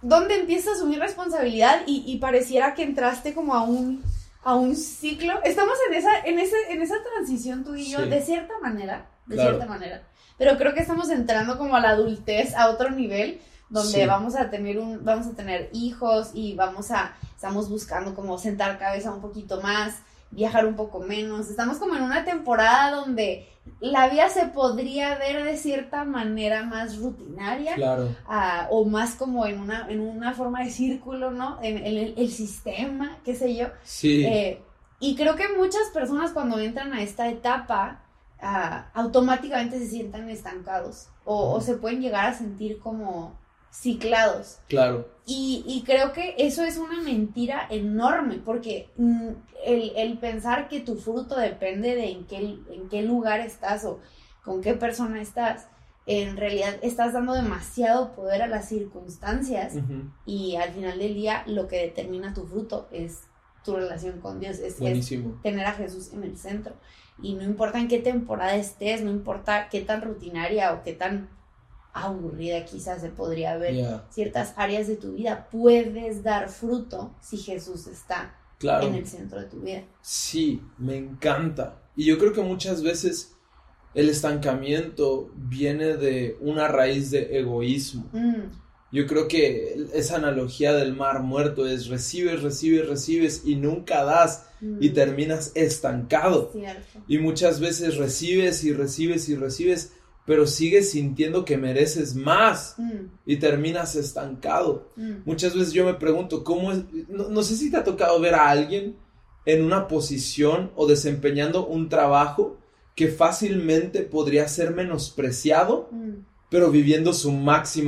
donde empiezas a asumir responsabilidad y, y pareciera que entraste como a un, a un ciclo. Estamos en esa, en ese, en esa transición tú y yo, Sí. de cierta manera, de Claro. cierta manera. Pero creo que estamos entrando como a la adultez, a otro nivel, donde Sí. vamos a tener un, vamos a tener hijos y vamos a, estamos buscando como sentar cabeza un poquito más, viajar un poco menos. Estamos como en una temporada donde la vida se podría ver de cierta manera más rutinaria Claro. ah, o más como en una, en una forma de círculo, ¿no? En, en el, el sistema, qué sé yo. Sí. Eh, y creo que muchas personas cuando entran a esta etapa ah, automáticamente se sientan estancados o, o se pueden llegar a sentir como ciclados. claro. Y, y creo que eso es una mentira enorme, porque mm, el, el pensar que tu fruto depende de en qué, en qué lugar estás o con qué persona estás, en realidad estás dando demasiado poder a las circunstancias y al final del día lo que determina tu fruto es tu relación con Dios, es, es tener a Jesús en el centro. Y no importa en qué temporada estés, no importa qué tan rutinaria o qué tan aburrida quizás se podría ver Yeah. ciertas áreas de tu vida, puedes dar fruto si Jesús está Claro. en el centro de tu vida. Sí, me encanta. Y yo creo que muchas veces el estancamiento viene de una raíz de egoísmo. Mm, Yo creo que esa analogía del mar muerto es recibes, recibes, recibes y nunca das mm, y terminas estancado. Cierto. Y muchas veces recibes y recibes y recibes, pero sigues sintiendo que mereces más Mm, y terminas estancado. mm, Muchas veces yo me pregunto, ¿cómo es? No, no sé si te ha tocado ver a alguien en una posición o desempeñando un trabajo que fácilmente podría ser menospreciado, mm. pero viviendo su máxima.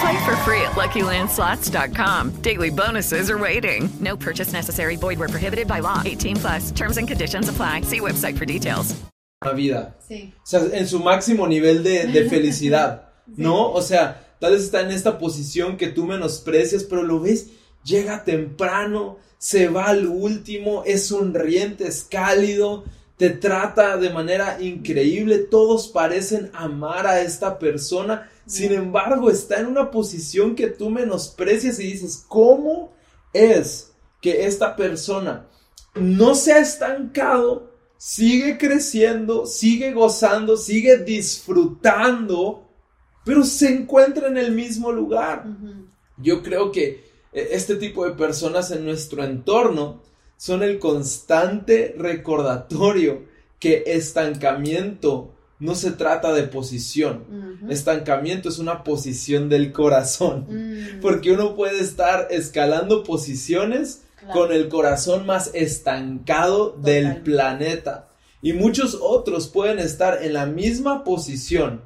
Play for free at LuckyLandSlots.com. Daily bonuses are waiting. No purchase necessary. Void where prohibited by law. 18 plus terms and conditions apply. See website for details. una vida. Sí. O sea, en su máximo nivel de, de felicidad, <laughs> ¿no? O sea, tal vez está en esta posición que tú menosprecias, pero lo ves, llega temprano, se va al último, es sonriente, es cálido, te trata de manera increíble, todos parecen amar a esta persona, sin embargo está en una posición que tú menosprecias y dices, ¿cómo es que esta persona no se ha estancado, sigue creciendo, sigue gozando, sigue disfrutando, pero se encuentra en el mismo lugar? Yo creo que eh, este tipo de personas en nuestro entorno son el constante recordatorio que estancamiento no se trata de posición. Estancamiento es una posición del corazón. Mm. Porque uno puede estar escalando posiciones Claro. con el corazón más estancado del planeta. Y muchos otros pueden estar en la misma posición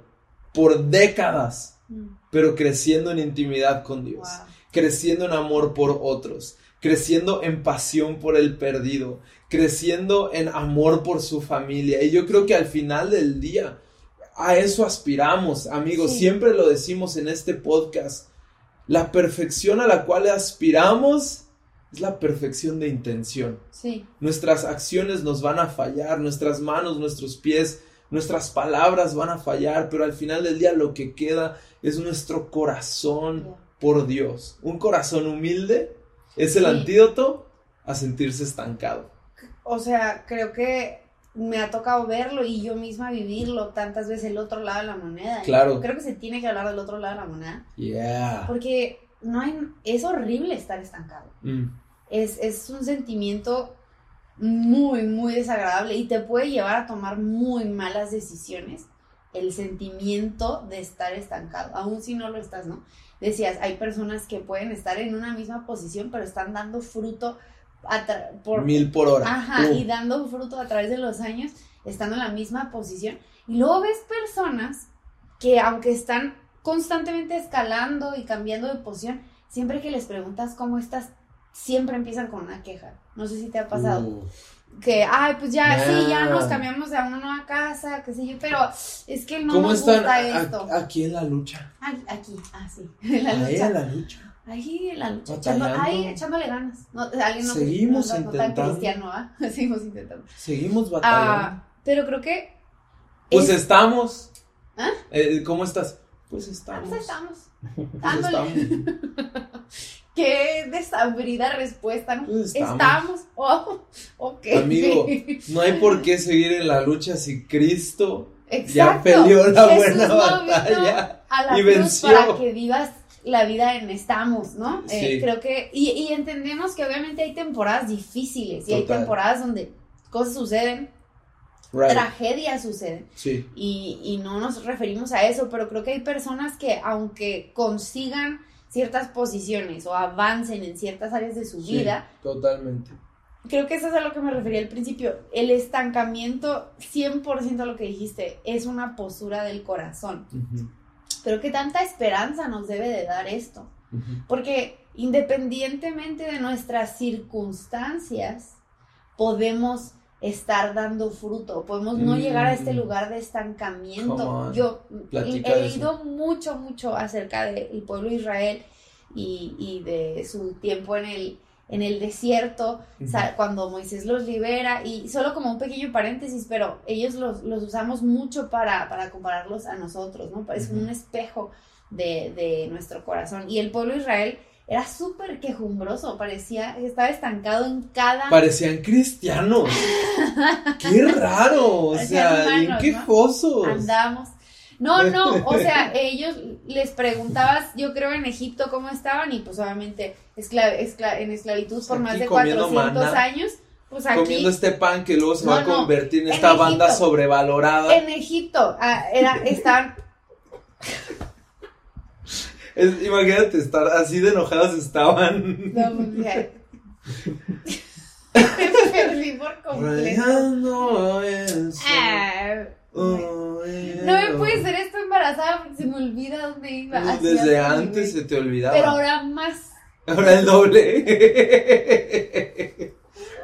por décadas, pero creciendo en intimidad con Dios, creciendo en amor por otros, creciendo en pasión por el perdido, creciendo en amor por su familia. Y yo creo que al final del día, a eso aspiramos, amigos. Sí. Siempre lo decimos en este podcast. La perfección a la cual aspiramos es la perfección de intención. Sí. Nuestras acciones nos van a fallar, nuestras manos, nuestros pies, nuestras palabras van a fallar, pero al final del día lo que queda es nuestro corazón por Dios. Un corazón humilde es el Sí. antídoto a sentirse estancado. O sea, creo que me ha tocado verlo y yo misma vivirlo tantas veces el otro lado de la moneda. Claro. Creo que se tiene que hablar del otro lado de la moneda. Yeah. Porque no hay, es horrible estar estancado. Mm, Es, es un sentimiento muy, muy desagradable y te puede llevar a tomar muy malas decisiones el sentimiento de estar estancado, aun si no lo estás, ¿no? Decías, hay personas que pueden estar en una misma posición, pero están dando fruto a por Mil por hora. Ajá, Uh. y dando fruto a través de los años, estando en la misma posición. Y luego ves personas que aunque están constantemente escalando y cambiando de posición, siempre que les preguntas cómo estás, siempre empiezan con una queja. No sé si te ha pasado. Uh, Que, ay, pues ya, sí, ya Nah. nos cambiamos a una nueva casa, qué sé yo, pero es que no ¿Cómo nos gusta esto. aquí en la lucha? Ay, aquí, ah, sí, <laughs> en la Ahí lucha. en la lucha. Ahí en la lucha, echando, ahí echándole ganas. No, alguien no, Seguimos no, no tan intentando. cristiano, ¿ah? <laughs> Seguimos intentando. Seguimos batallando. Ah, pero creo que. pues es- estamos. ¿Ah? Eh, ¿Cómo estás? Pues Ah, estamos. pues estamos. <laughs> Pues estamos. Qué desabrida respuesta, ¿no? Pues estamos. estamos. Oh, <laughs> ok. Amigo, no hay por qué seguir en la lucha si Cristo ya peleó la Jesús buena no batalla a la y cruz venció. para que vivas la vida en estamos, ¿no? Eh, Sí. creo que, y, y entendemos que obviamente hay temporadas difíciles y hay temporadas donde cosas suceden, Right. tragedias suceden. Sí, Y, y no nos referimos a eso, pero creo que hay personas que aunque consigan ciertas posiciones o avancen en ciertas áreas de su sí, vida, totalmente. creo que eso es a lo que me refería al principio. El estancamiento, 100% a lo que dijiste, es una postura del corazón. Pero qué tanta esperanza nos debe de dar esto. Porque independientemente de nuestras circunstancias, podemos estar dando fruto, podemos no Mm. llegar a este lugar de estancamiento. Yo Platica he de leído mucho, mucho acerca del pueblo de Israel y, y de su tiempo en el, en el desierto, cuando Moisés los libera, y solo como un pequeño paréntesis, pero ellos los, los usamos mucho para, para compararlos a nosotros, ¿no? Es un espejo de, de nuestro corazón. Y el pueblo de Israel era súper quejumbroso, parecía estaba estancado en cada... Parecían cristianos. <laughs> Qué raro, o sea, bien humanos, ¿no? quejosos. Andamos. No, no, o sea, <laughs> ellos les preguntabas, yo creo en Egipto cómo estaban y pues obviamente escla- escla- en esclavitud por Aquí más de comiendo 400 maná, años, pues aquí Comiendo este pan que luego se va a convertir en en esta banda Egipto. sobrevalorada. en Egipto ah, era, estaban, <laughs> Es- imagínate estar así de enojados estaban. no, pues, ya. me <laughs> perdí por completo. Eso. Ah, Oh, no me puede ser esto embarazada porque se me olvida dónde iba. Pues Desde antes se te olvidaba. Pero ahora más. Ahora el doble.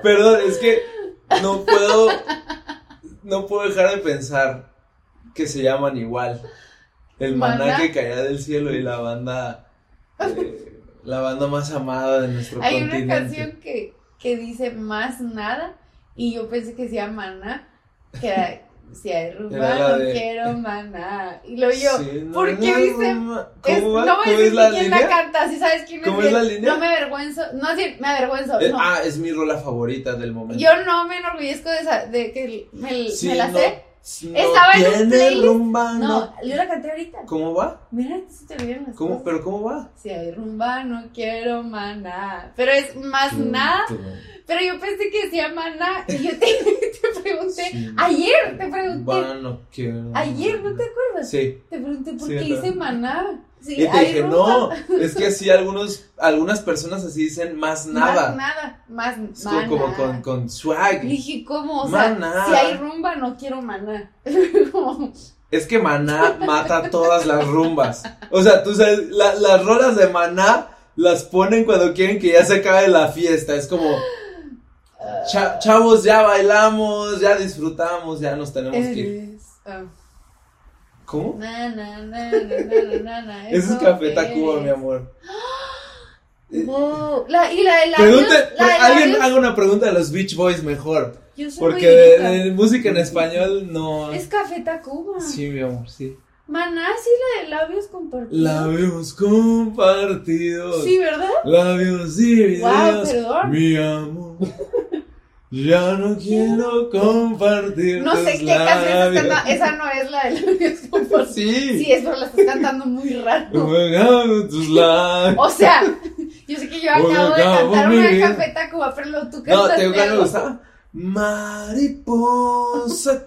Perdón, es que no puedo. no puedo dejar de pensar que se llaman igual. El maná, que caía del cielo y la banda, eh, <laughs> la banda más amada de nuestro Hay una continente. canción que, que dice más nada y yo pensé que llama maná, que era, si hay rumba no de- quiero maná. Y luego yo, Sí, no, ¿por qué dice? no, es- no voy a ¿Cómo decir la quién línea? la canta, si sabes quién ¿Cómo es. es la línea? No me avergüenzo, no sí, me avergüenzo. Eh, no. Ah, es mi rola favorita del momento. Yo no me enorgullezco de, esa- de que me, Sí, me la sé. No Estaba en un tiene rumba, No, no. yo la canté ahorita. ¿Cómo va? Mira, si te olvidan las ¿Cómo? cosas. ¿Pero cómo va? Si hay rumba, no quiero maná. Pero es más nada. Pero yo pensé que decía maná. Y yo te, <laughs> te pregunté. Sí. Ayer te pregunté. Va, no quiero. Ayer, ¿no te acuerdas? Sí. Te pregunté por Sí, qué dice maná. Sí, y te dije, no, es que así algunos, algunas personas así dicen más nada. Más nada. Más Es como, maná. como con, con swag. Y dije, ¿cómo? O sea, Maná. si hay rumba, no quiero maná. <laughs> Como, Es que Maná mata todas las rumbas. O sea, tú sabes, la- las rolas de Maná las ponen cuando quieren que ya se acabe la fiesta. Es como, "Cha- chavos, ya bailamos, ya disfrutamos, ya nos tenemos que ir. ah, ¿Cómo? na, na, na, Eso <laughs> es Café Tacuba, mi amor. <gasps> Wow. La, y la de labios, Pregunte, la de alguien haga una pregunta de los Beach Boys mejor. Yo soy Porque de, de música en español no. Es Café Tacuba. Sí, mi amor, sí. Maná, sí, la de labios compartidos. Labios compartidos. Sí, ¿verdad? Labios divididos. perdón. Mi amor. <laughs> Ya no quiero compartir. No sé qué canción estás cantando. Esa no es la de <laughs> compartidos. Sí. Sí, es, pero la estás cantando muy raro. Tus labios. O sea, yo sé que yo acabo de cantar una. Café Tacuba, pero tú No, cantaste te digo Mariposa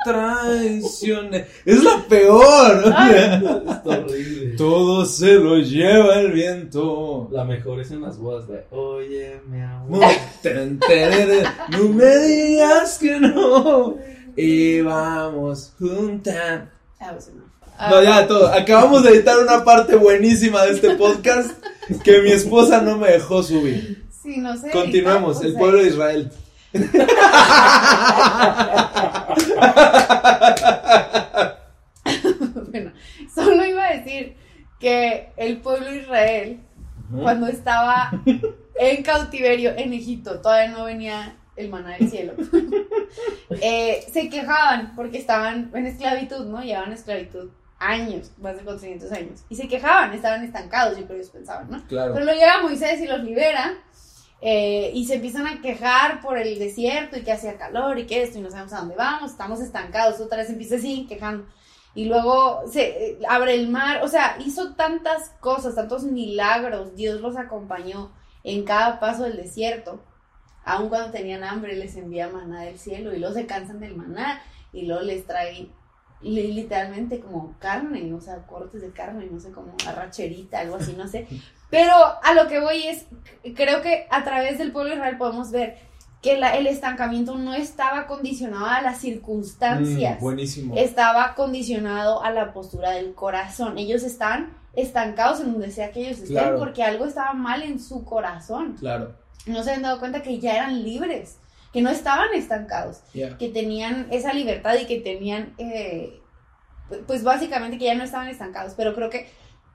traicione. Es la peor. <laughs> Está horrible. Todo se lo lleva el viento. La mejor es en las bodas de Oye, mi amor. No me digas que no. Y vamos juntas. Ah, pues no. Ya todo. Acabamos de editar una parte buenísima de este podcast que mi esposa no me dejó subir. Sí, no sé. Continuemos. ahorita, El pueblo de Israel. <laughs> bueno, solo iba a decir que el pueblo de Israel, cuando estaba en cautiverio en Egipto, todavía no venía el maná del cielo, <laughs> eh, se quejaban porque estaban en esclavitud, ¿no? Llevaban esclavitud años, más de 400 años, y se quejaban, estaban estancados, yo creo que ellos pensaban, ¿no? Claro. Pero luego llega Moisés y los libera. Eh, y se empiezan a quejar por el desierto y que hacía calor y que esto y no sabemos a dónde vamos, estamos estancados, otra vez empieza así quejando. Y luego se eh, abre el mar, o sea, hizo tantas cosas, tantos milagros, Dios los acompañó en cada paso del desierto. Aun cuando tenían hambre les envía maná del cielo y luego se cansan del maná y luego les trae literalmente como carne, o sea, cortes de carne, no sé, como arracherita, algo así, no sé. <laughs> Pero a lo que voy es, creo que a través del pueblo de Israel podemos ver que la- el estancamiento no estaba condicionado a las circunstancias, Mm, buenísimo. estaba condicionado a la postura del corazón. Ellos están estancados en donde sea que ellos estén Claro. porque algo estaba mal en su corazón. Claro. No se habían dado cuenta que ya eran libres, que no estaban estancados que tenían esa libertad y que tenían, eh, pues básicamente que ya no estaban estancados. Pero creo que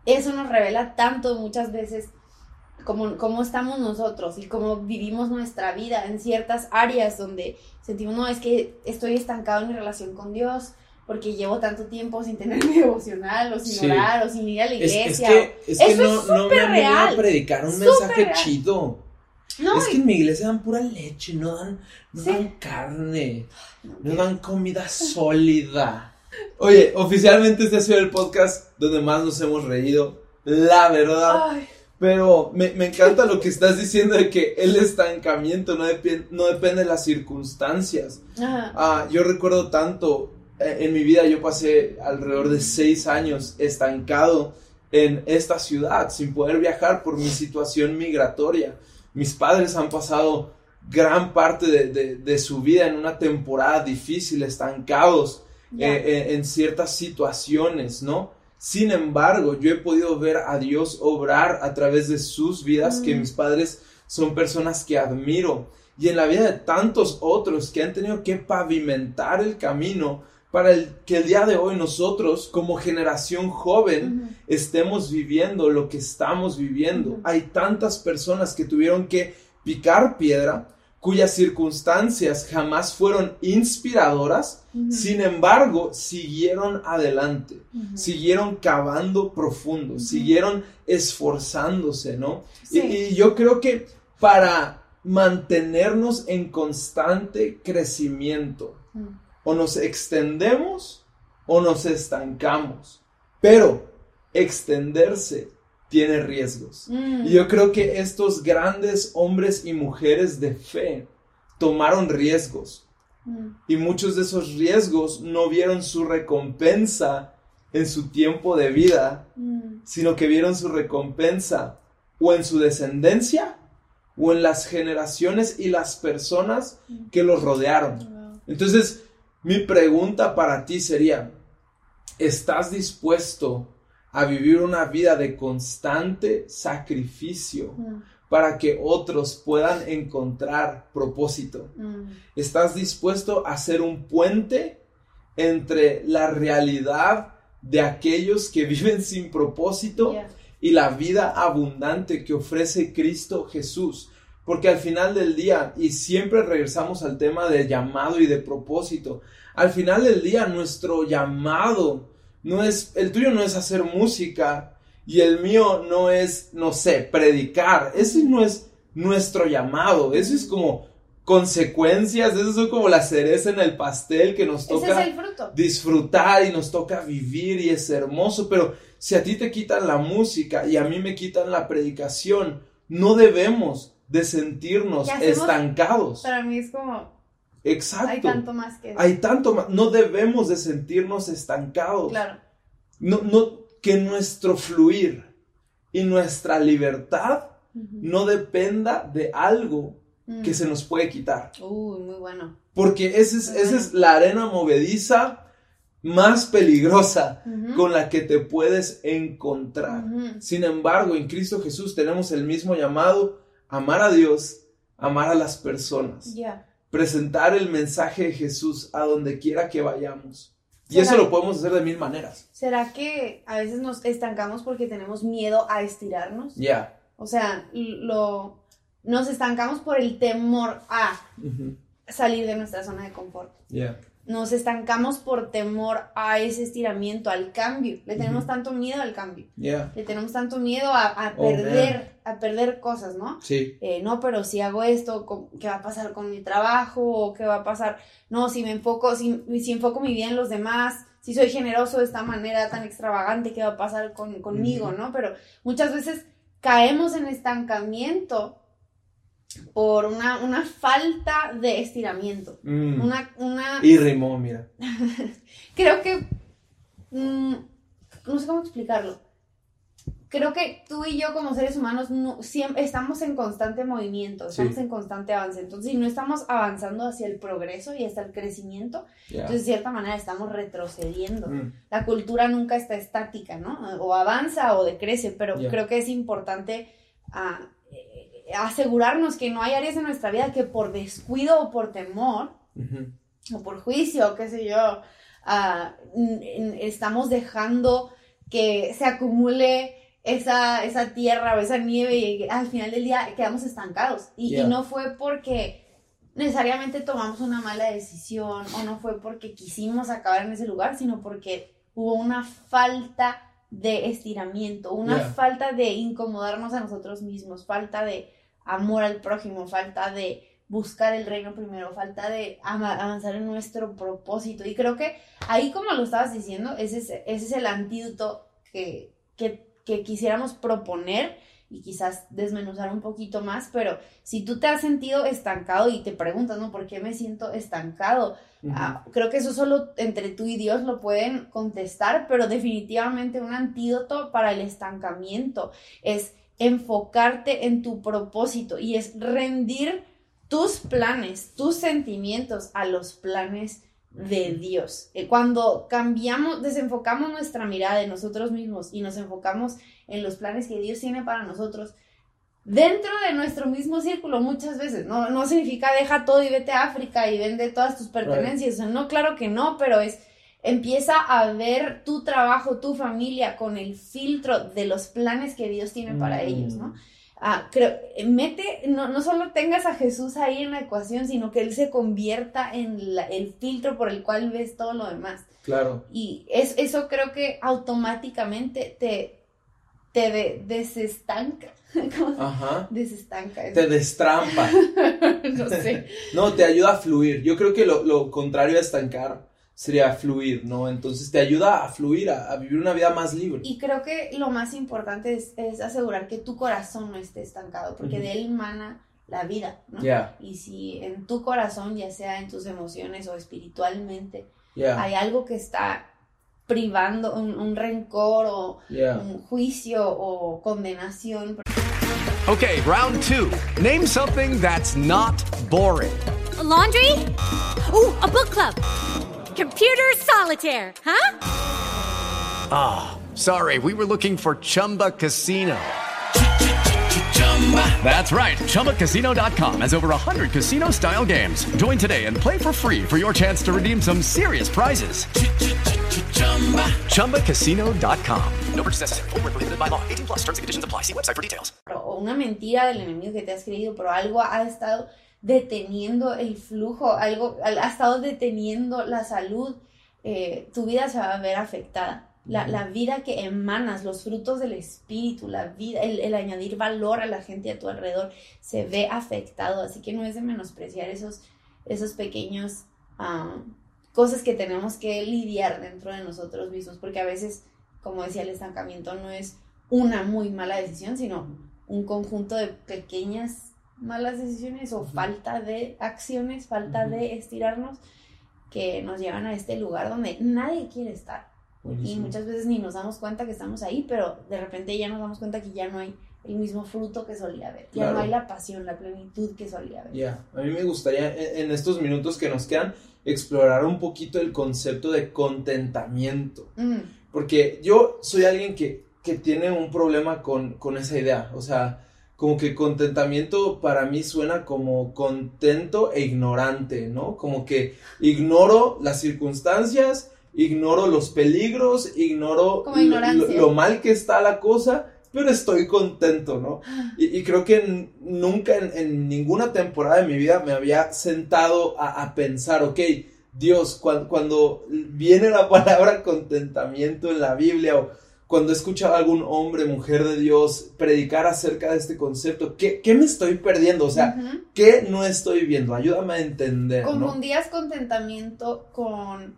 eso nos revela tanto muchas veces cómo, cómo estamos nosotros y cómo vivimos nuestra vida en ciertas áreas donde sentimos, no, es que estoy estancado en mi relación con Dios porque llevo tanto tiempo sin tener mi <laughs> devocional o sin Sí. orar o sin ir a la Es, es iglesia. que, es que Eso no, es no me han venido a predicar un mensaje real. chido. No, es que en mi iglesia dan pura leche, no dan, no Sí. dan carne, no dan comida sólida. Oye, oficialmente este ha sido el podcast donde más nos hemos reído, la verdad. Ay, Pero me, me encanta lo que estás diciendo de que el estancamiento no, no depende de las circunstancias. ajá. Ah, yo recuerdo tanto, eh, en mi vida yo pasé alrededor de seis años estancado en esta ciudad sin poder viajar por mi situación migratoria. Mis padres han pasado gran parte de, de- de su vida en una temporada difícil, estancados eh, eh, en ciertas situaciones, ¿no? Sin embargo, yo he podido ver a Dios obrar a través de sus vidas, que Mm. mis padres son personas que admiro. y en la vida de tantos otros que han tenido que pavimentar el camino para el, que el día de hoy nosotros como generación joven estemos viviendo lo que estamos viviendo. Hay tantas personas que tuvieron que picar piedra cuyas circunstancias jamás fueron inspiradoras, sin embargo, siguieron adelante, siguieron cavando profundo, siguieron esforzándose, ¿no? Y, y yo creo que para mantenernos en constante crecimiento, o nos extendemos o nos estancamos, pero extenderse tiene riesgos. Mm. Y yo creo que estos grandes hombres y mujeres de fe tomaron riesgos. Mm. Y muchos de esos riesgos no vieron su recompensa en su tiempo de vida, Mm. sino que vieron su recompensa o en su descendencia o en las generaciones y las personas que los rodearon. Entonces, mi pregunta para ti sería, ¿estás dispuesto a vivir una vida de constante sacrificio Mm. para que otros puedan encontrar propósito? Mm. ¿Estás dispuesto a ser un puente entre la realidad de aquellos que viven sin propósito Yeah. y la vida abundante que ofrece Cristo Jesús? Porque al final del día, y siempre regresamos al tema de llamado y de propósito, al final del día nuestro llamado no es, el tuyo no es hacer música y el mío no es, no sé, predicar. Ese no es nuestro llamado, eso es como consecuencias, eso son como la cereza en el pastel que nos toca es disfrutar y nos toca vivir y es hermoso, pero si a ti te quitan la música y a mí me quitan la predicación, no debemos de sentirnos estancados. Para mí es como, Exacto. hay tanto más que eso. Hay tanto más. No debemos de sentirnos estancados. Claro. No, no, que nuestro fluir y nuestra libertad no dependa de algo Mm. que se nos puede quitar. Uy, muy bueno. Porque esa es, esa es la arena movediza más peligrosa con la que te puedes encontrar. Sin embargo, en Cristo Jesús tenemos el mismo llamado, amar a Dios, amar a las personas, Ya. presentar el mensaje de Jesús a donde quiera que vayamos. Y ¿Será eso lo podemos hacer de mil maneras. ¿Será que a veces nos estancamos porque tenemos miedo a estirarnos? Ya. O sea, lo, nos estancamos por el temor a salir de nuestra zona de confort. Ya. Nos estancamos por temor a ese estiramiento, al cambio. Le tenemos tanto miedo al cambio. Le tenemos tanto miedo a, a Oh, perder, a perder cosas, ¿no? Sí. Eh, no, pero si hago esto, ¿cómo- ¿qué va a pasar con mi trabajo? ¿O qué va a pasar? No, si me enfoco, si, si enfoco mi vida en los demás, si soy generoso de esta manera tan extravagante, ¿qué va a pasar con, conmigo? ¿no? Pero muchas veces caemos en estancamiento por una, una falta de estiramiento. Mm. Una, una, Y rimó, mira. <laughs> creo que, mm, no sé cómo explicarlo. Creo que tú y yo como seres humanos no, siempre estamos en constante movimiento, estamos Sí. en constante avance. Entonces, si no estamos avanzando hacia el progreso y hacia el crecimiento, entonces de cierta manera estamos retrocediendo. Mm. La cultura nunca está estática, ¿no? O avanza o decrece, pero creo que es importante ah, asegurarnos que no hay áreas de nuestra vida que por descuido o por temor o por juicio, qué sé yo, ah, estamos dejando que se acumule esa, esa tierra o esa nieve y al final del día quedamos estancados. Y, no fue porque necesariamente tomamos una mala decisión o no fue porque quisimos acabar en ese lugar, sino porque hubo una falta de estiramiento, una Yeah. falta de incomodarnos a nosotros mismos, falta de amor al prójimo, falta de buscar el reino primero, falta de avanzar en nuestro propósito. Y creo que ahí, como lo estabas diciendo, ese es, ese es el antídoto que, que, que quisiéramos proponer y quizás desmenuzar un poquito más, pero si tú te has sentido estancado y te preguntas, ¿no? ¿Por qué me siento estancado? Ah, creo que eso solo entre tú y Dios lo pueden contestar, pero definitivamente un antídoto para el estancamiento es enfocarte en tu propósito y es rendir tus planes, tus sentimientos a los planes de Dios. Eh, Cuando cambiamos, desenfocamos nuestra mirada de nosotros mismos y nos enfocamos en los planes que Dios tiene para nosotros, dentro de nuestro mismo círculo muchas veces. No, no significa deja todo y vete a África y vende todas tus pertenencias. No, claro que no, pero es empieza a ver tu trabajo, tu familia con el filtro de los planes que Dios tiene para ellos, ¿no? Ah, creo, mete, no, no solo tengas a Jesús ahí en la ecuación, sino que Él se convierta en la- el filtro por el cual ves todo lo demás. Claro. Y es, eso creo que automáticamente te, te de- desestanca. <laughs> ¿Cómo se- Ajá. Desestanca. Te destrampa. <laughs> no sé. <laughs> No, te ayuda a fluir. Yo creo que lo, lo contrario a estancar sería fluir, ¿no? Entonces te ayuda a fluir, a, a vivir una vida más libre. Y creo que lo más importante es, es asegurar que tu corazón no esté estancado, porque Ujú. de él mana la vida, ¿no? Ya. Y si en tu corazón, ya sea en tus emociones o espiritualmente, Ya. hay algo que está privando, un, un rencor o Ya. un juicio o condenación. Okay, round two. Name something that's not boring. A laundry? Ooh, a book club. Computer solitaire, huh? Ah, sorry, we were looking for Chumba Casino. That's right. ChumbaCasino.com has over 100 casino style games. Join today and play for free for your chance to redeem some serious prizes. ChumbaCasino.com. No purchase necessary. Void where prohibited by law. 18 plus terms and conditions apply. See website for details. o una mentira del enemigo que te has creído, pero algo ha estado deteniendo el flujo, algo ha estado deteniendo la salud, eh, tu vida se va a ver afectada. La, la vida que emanas, los frutos del espíritu, la vida, el, el añadir valor a la gente a tu alrededor, se ve afectado. Así que no es de menospreciar esos, esos pequeños ah, cosas que tenemos que lidiar dentro de nosotros mismos, porque a veces, como decía, el estancamiento no es una muy mala decisión, sino un conjunto de pequeñas malas decisiones o falta de acciones, falta de estirarnos que nos llevan a este lugar donde nadie quiere estar. Y muchas veces ni nos damos cuenta que estamos ahí, pero de repente ya nos damos cuenta que ya no hay el mismo fruto que solía haber. Ya Claro. no hay la pasión, la plenitud que solía haber. Ya, a mí me gustaría en, en estos minutos que nos quedan explorar un poquito el concepto de contentamiento. Mm, Porque yo soy alguien que, que tiene un problema con, con esa idea. O sea, como que contentamiento para mí suena como contento e ignorante, ¿no? Como que ignoro las circunstancias, ignoro los peligros, ignoro lo- mal que está la cosa, pero estoy contento, ¿no? Y, y creo que nunca en, en ninguna temporada de mi vida me había sentado a, a pensar, ok, Dios, cuan- cuando viene la palabra contentamiento en la Biblia o cuando he escuchado a algún hombre, mujer de Dios predicar acerca de este concepto, ¿qué, qué me estoy perdiendo? O sea. ¿qué no estoy viendo? Ayúdame a entender, ¿no? Confundías contentamiento con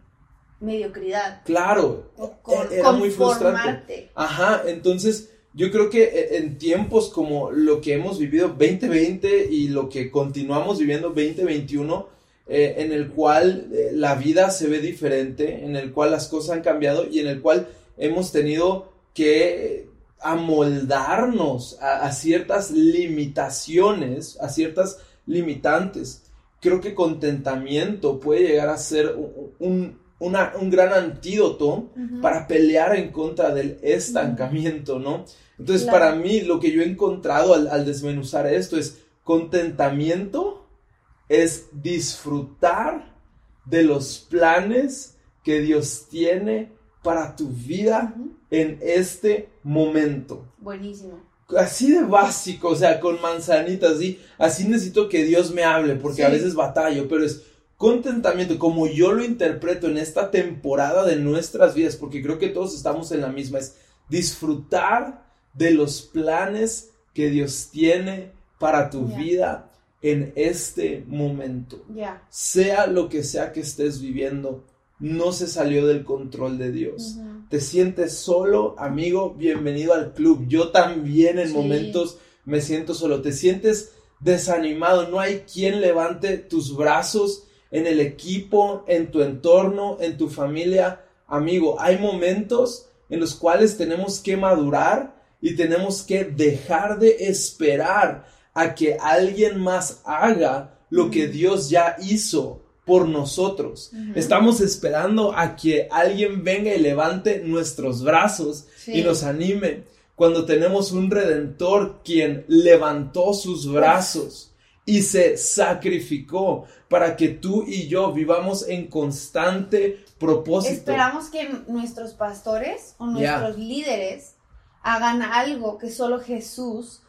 mediocridad. Claro, o con era muy frustrante. Ajá, entonces yo creo que e- en tiempos como lo que hemos vivido 2020 y lo que continuamos viviendo 2021, eh, en el cual eh, la vida se ve diferente, en el cual las cosas han cambiado y en el cual hemos tenido que amoldarnos a, a ciertas limitaciones, a ciertas limitantes. Creo que contentamiento puede llegar a ser un, un- una- un gran antídoto para pelear en contra del estancamiento, ¿no? Entonces, Claro. para mí, lo que yo he encontrado al, al desmenuzar esto es contentamiento, es disfrutar de los planes que Dios tiene para tu vida en este momento. Buenísimo. Así de básico, o sea, con manzanitas, así, así necesito que Dios me hable, porque a Sí. veces batallo, pero es contentamiento, como yo lo interpreto en esta temporada de nuestras vidas, porque creo que todos estamos en la misma, es disfrutar de los planes que Dios tiene para tu Ya. vida en este momento. Ya. Sea lo que sea que estés viviendo, no se salió del control de Dios. Te sientes solo, amigo, bienvenido al club. Yo también en Sí. momentos me siento solo. Te sientes desanimado, no hay quien levante tus brazos en el equipo, en tu entorno, en tu familia. Amigo, hay momentos en los cuales tenemos que madurar y tenemos que dejar de esperar a que alguien más haga lo que Dios ya hizo por nosotros. Estamos esperando a que alguien venga y levante nuestros brazos Sí. y nos anime. cuando tenemos un redentor quien levantó sus brazos y se sacrificó para que tú y yo vivamos en constante propósito. Esperamos que nuestros pastores o nuestros líderes hagan algo que solo Jesús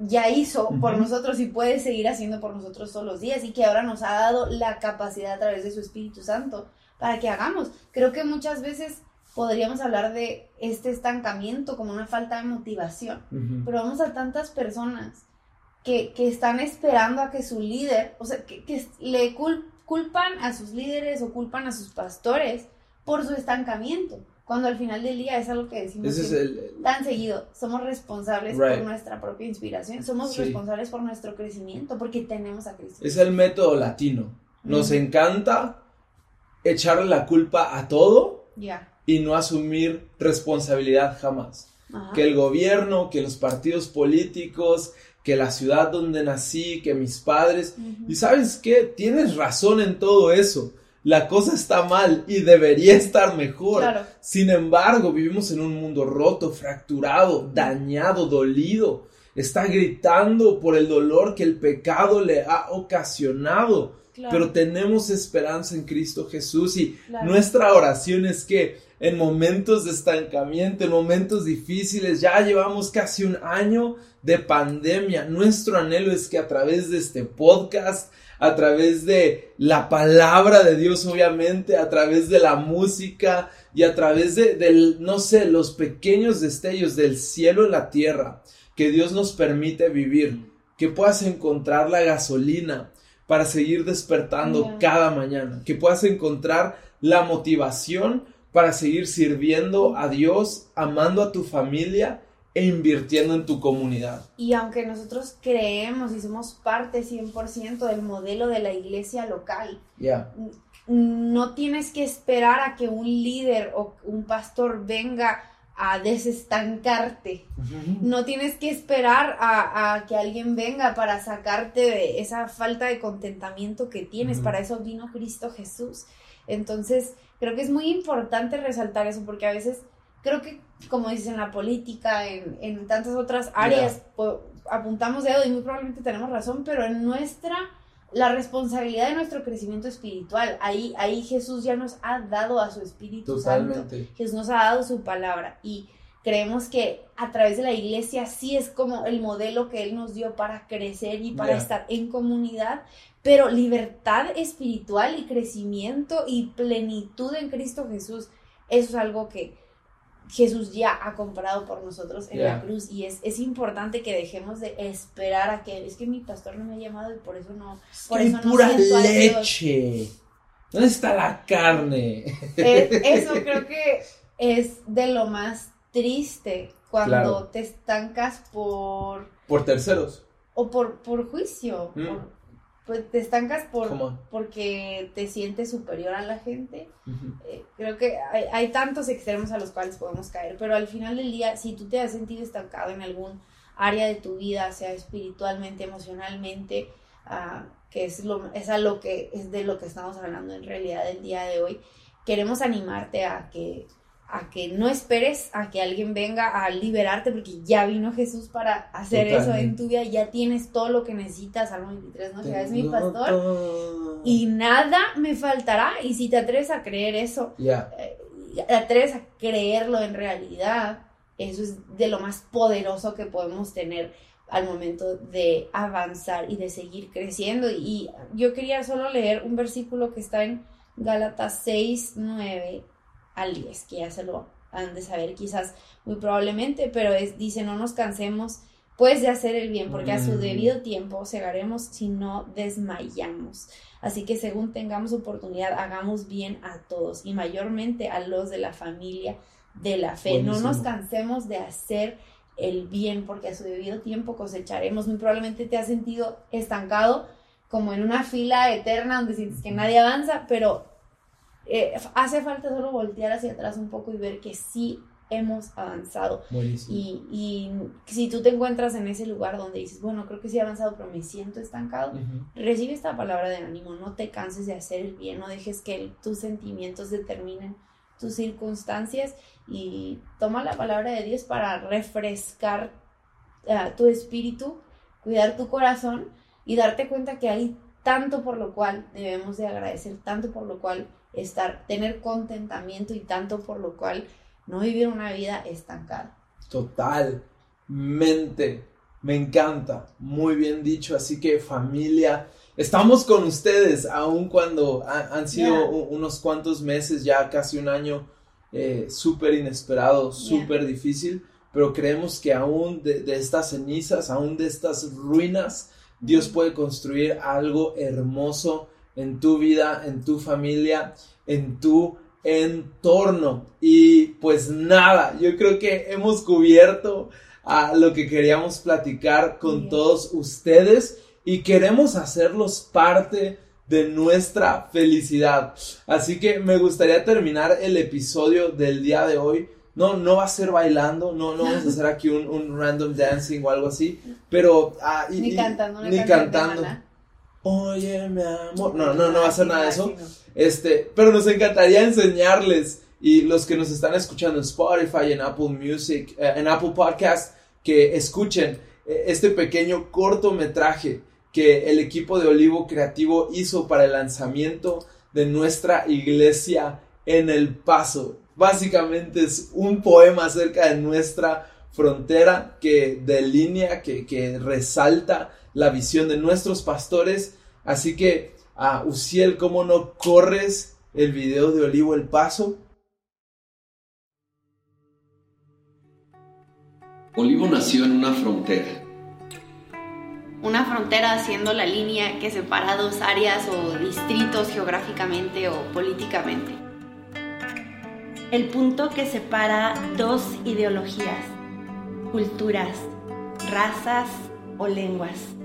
ya hizo por nosotros y puede seguir haciendo por nosotros todos los días y que ahora nos ha dado la capacidad a través de su Espíritu Santo para que hagamos. Creo que muchas veces podríamos hablar de este estancamiento como una falta de motivación, pero vamos a tantas personas que, que están esperando a que su líder, o sea, que, que le cul- culpan a sus líderes o culpan a sus pastores por su estancamiento, cuando al final del día es algo que decimos es el- tan seguido, somos responsables Right. por nuestra propia inspiración, somos Sí. responsables por nuestro crecimiento, porque tenemos a Cristo. Es el método latino. Nos encanta echarle la culpa a todo y no asumir responsabilidad jamás. Ajá. Que el gobierno, que los partidos políticos, que la ciudad donde nací, que mis padres. Y sabes qué, tienes razón en todo eso. La cosa está mal y debería estar mejor. Claro. Sin embargo, vivimos en un mundo roto, fracturado, dañado, dolido. Está gritando por el dolor que el pecado le ha ocasionado. Claro. Pero tenemos esperanza en Cristo Jesús y Claro. nuestra oración es que en momentos de estancamiento, en momentos difíciles, ya llevamos casi un año de pandemia. Nuestro anhelo es que a través de este podcast, a través de la palabra de Dios, obviamente, a través de la música y a través de, del, no sé, los pequeños destellos del cielo en la tierra que Dios nos permite vivir, que puedas encontrar la gasolina para seguir despertando cada mañana, que puedas encontrar la motivación para seguir sirviendo a Dios, amando a tu familia e invirtiendo en tu comunidad. Y aunque nosotros creemos y somos parte 100% del modelo de la iglesia local, Ya. no tienes que esperar a que un líder o un pastor venga a desestancarte. No tienes que esperar a, a que alguien venga para sacarte de esa falta de contentamiento que tienes. Para eso vino Cristo Jesús. Entonces, creo que es muy importante resaltar eso porque a veces creo que, como dices, en la política, en, en tantas otras áreas, po- apuntamos dedo y muy probablemente tenemos razón, pero en nuestra, la responsabilidad de nuestro crecimiento espiritual, ahí, ahí Jesús ya nos ha dado a su Espíritu Santo. Totalmente. Jesús nos ha dado su palabra y creemos que a través de la iglesia sí es como el modelo que Él nos dio para crecer y para estar en comunidad, pero libertad espiritual y crecimiento y plenitud en Cristo Jesús, eso es algo que Jesús ya ha comprado por nosotros en la cruz y es, es importante que dejemos de esperar a que es que mi pastor no me ha llamado y por eso no, por ¡Qué eso no pura siento Dios". leche! ¿Dónde está la carne? Es- eso creo que es de lo más triste cuando Claro. te estancas por Por terceros. o por, por juicio, Mm. por- pues te estancas por porque te sientes superior a la gente. Eh, creo que hay, hay tantos extremos a los cuales podemos caer, pero al final del día, si tú te has sentido estancado en algún área de tu vida, sea espiritualmente, emocionalmente, ah, que es, lo, es a lo que es de lo que estamos hablando en realidad el día de hoy, queremos animarte a que a que no esperes a que alguien venga a liberarte porque ya vino Jesús para hacer eso en tu vida, ya tienes todo lo que necesitas, Salmo 23, ¿no? Ya es mi pastor todo. y nada me faltará. Y si te atreves a creer eso, eh, te atreves a creerlo en realidad, eso es de lo más poderoso que podemos tener al momento de avanzar y de seguir creciendo. Y yo quería solo leer un versículo que está en Gálatas 6, 9 al 10, que ya se lo han de saber quizás muy probablemente, pero es, dice, no nos cansemos pues de hacer el bien, porque a su Mm. debido tiempo segaremos si no desmayamos. Así que según tengamos oportunidad, hagamos bien a todos y mayormente a los de la familia de la fe. No nos cansemos de hacer el bien, porque a su debido tiempo cosecharemos. Muy probablemente te has sentido estancado como en una fila eterna donde sientes que nadie avanza, pero eh, hace falta solo voltear hacia atrás un poco y ver que sí hemos avanzado. Buenísimo. Y, y si tú te encuentras en ese lugar donde dices, bueno, creo que sí he avanzado, pero me siento estancado, recibe esta palabra de ánimo, no te canses de hacer el bien, no dejes que el- tus sentimientos determinen tus circunstancias y toma la palabra de Dios para refrescar uh, tu espíritu, cuidar tu corazón y darte cuenta que hay tanto por lo cual debemos de agradecer, tanto por lo cual estar, tener contentamiento y tanto por lo cual no vivir una vida estancada. Totalmente. Me encanta. Muy bien dicho. Así que familia, estamos con ustedes, aun cuando han, sido yeah. unos cuantos meses, ya casi un año, eh, súper inesperado, súper yeah. difícil. Pero creemos que aún de, de estas cenizas, aún de estas ruinas, Dios puede construir algo hermoso en tu vida, en tu familia, en tu entorno. Y pues nada, yo creo que hemos cubierto a lo que queríamos platicar con todos ustedes y queremos hacerlos parte de nuestra felicidad. Así que me gustaría terminar el episodio del día de hoy. No, no va a ser bailando, no, no vamos a hacer aquí un, un random dancing o algo así, pero... Ah, y, ni cantando, ni cantando. Oye, mi amor. No, no, no va a ser nada de eso. Este, pero nos encantaría enseñarles y los que nos están escuchando en Spotify, en Apple Music, eh, en Apple Podcast, que escuchen eh, este pequeño cortometraje que el equipo de Olivo Creativo hizo para el lanzamiento de nuestra iglesia en El Paso. Básicamente es un poema acerca de nuestra frontera que delinea, que, que resalta la visión de nuestros pastores. Así que, a Uciel, ¿cómo no corres el video de Olivo El Paso? Olivo nació en una frontera. Una frontera siendo la línea que separa dos áreas o distritos geográficamente o políticamente. El punto que separa dos ideologías, culturas, razas o lenguas.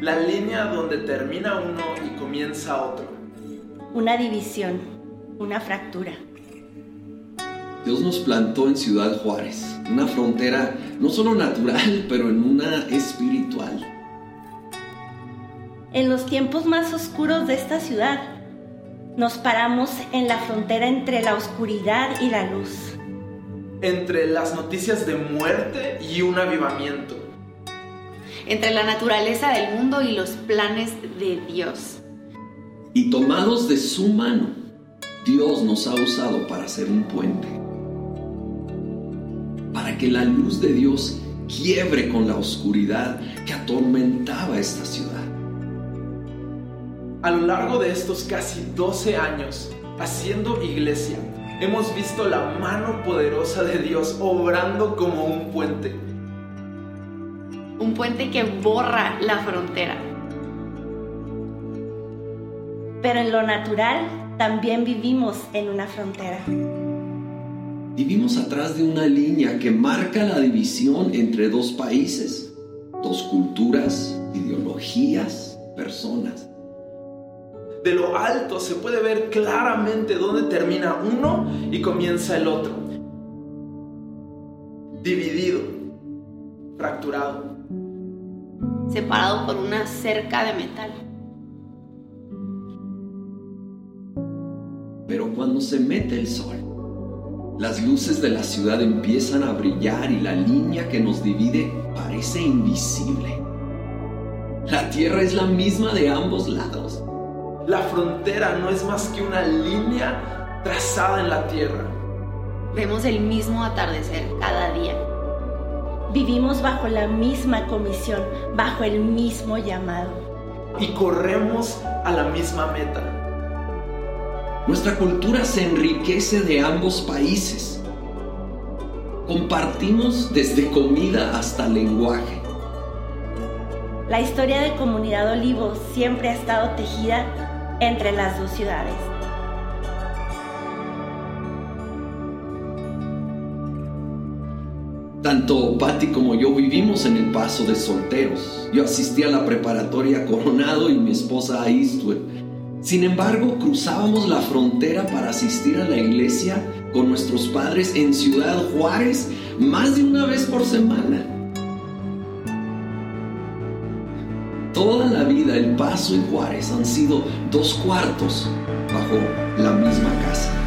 La línea donde termina uno y comienza otro. Una división, una fractura. Dios nos plantó en Ciudad Juárez, una frontera no solo natural, pero en una espiritual. En los tiempos más oscuros de esta ciudad, nos paramos en la frontera entre la oscuridad y la luz. Entre las noticias de muerte y un avivamiento. Entre la naturaleza del mundo y los planes de Dios. Y tomados de su mano, Dios nos ha usado para hacer un puente para que la luz de Dios quiebre con la oscuridad que atormentaba esta ciudad. A lo largo de estos casi 12 años haciendo iglesia, hemos visto la mano poderosa de Dios obrando como un puente. Un puente que borra la frontera. Pero en lo natural también vivimos en una frontera. Vivimos atrás de una línea que marca la división entre dos países, dos culturas, ideologías, personas. De lo alto se puede ver claramente dónde termina uno y comienza el otro. Dividido, fracturado. Separado por una cerca de metal. Pero cuando se mete el sol, las luces de la ciudad empiezan a brillar y la línea que nos divide parece invisible. La tierra es la misma de ambos lados. La frontera no es más que una línea trazada en la tierra. Vemos el mismo atardecer cada día. Vivimos bajo la misma comisión, bajo el mismo llamado. Y corremos a la misma meta. Nuestra cultura se enriquece de ambos países. Compartimos desde comida hasta lenguaje. La historia de Comunidad Olivo siempre ha estado tejida entre las dos ciudades. Tanto Patty como yo vivimos en el paso de solteros. Yo asistí a la preparatoria Coronado y mi esposa a Eastwood. Sin embargo, cruzábamos la frontera para asistir a la iglesia con nuestros padres en Ciudad Juárez más de una vez por semana. Toda la vida El Paso y Juárez han sido dos cuartos bajo la misma casa.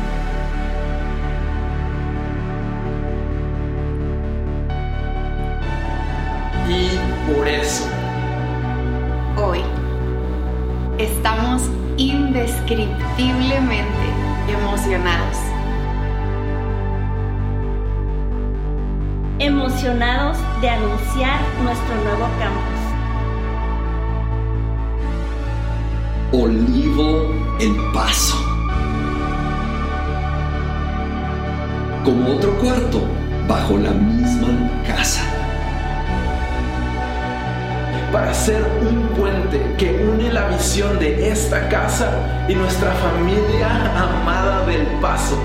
Y por eso, Hoy estamos indescriptiblemente emocionados. Emocionados de anunciar nuestro nuevo campus. Olivo El Paso. Como otro cuarto, bajo la misma casa. Para ser un puente que une la visión de esta casa y nuestra familia amada del paso.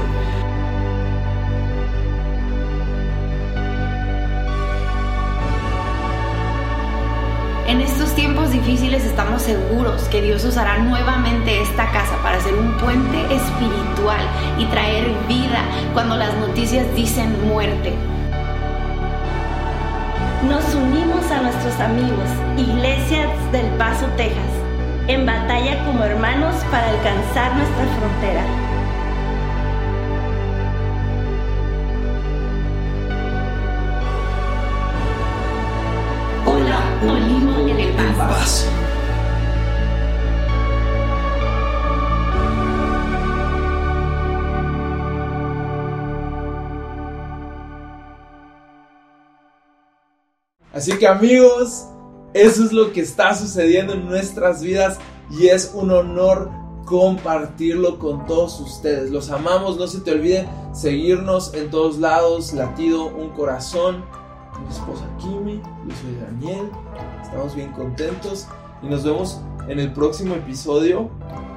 En estos tiempos difíciles estamos seguros que Dios usará nuevamente esta casa para ser un puente espiritual y traer vida cuando las noticias dicen muerte. Nos unimos a nuestros amigos, Iglesias del Paso, Texas, en batalla como hermanos para alcanzar nuestra frontera. Hola, Olivo en El paso. Así que amigos, eso es lo que está sucediendo en nuestras vidas y es un honor compartirlo con todos ustedes. Los amamos, no se te olviden seguirnos en todos lados, latido un corazón. Mi esposa Kimi, yo soy Daniel, estamos bien contentos y nos vemos en el próximo episodio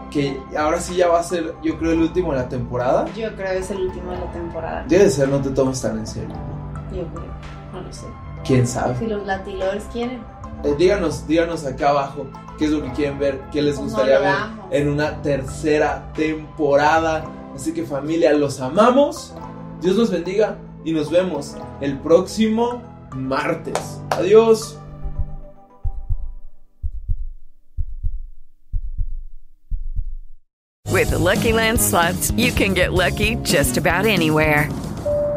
que ahora sí ya va a ser yo creo el último de la temporada. Yo creo que es el último de la temporada. Debe ser, no te tomes tan en serio. ¿no? Yo creo, no lo sé. ¿Quién sabe? Si los latilovers quieren. Eh, díganos, díganos acá abajo qué es lo que quieren ver, qué les gustaría ver en una tercera temporada. Así que familia, los amamos. Dios los bendiga y nos vemos el próximo martes. Adiós. With the Lucky Land slots, you can get lucky just about anywhere.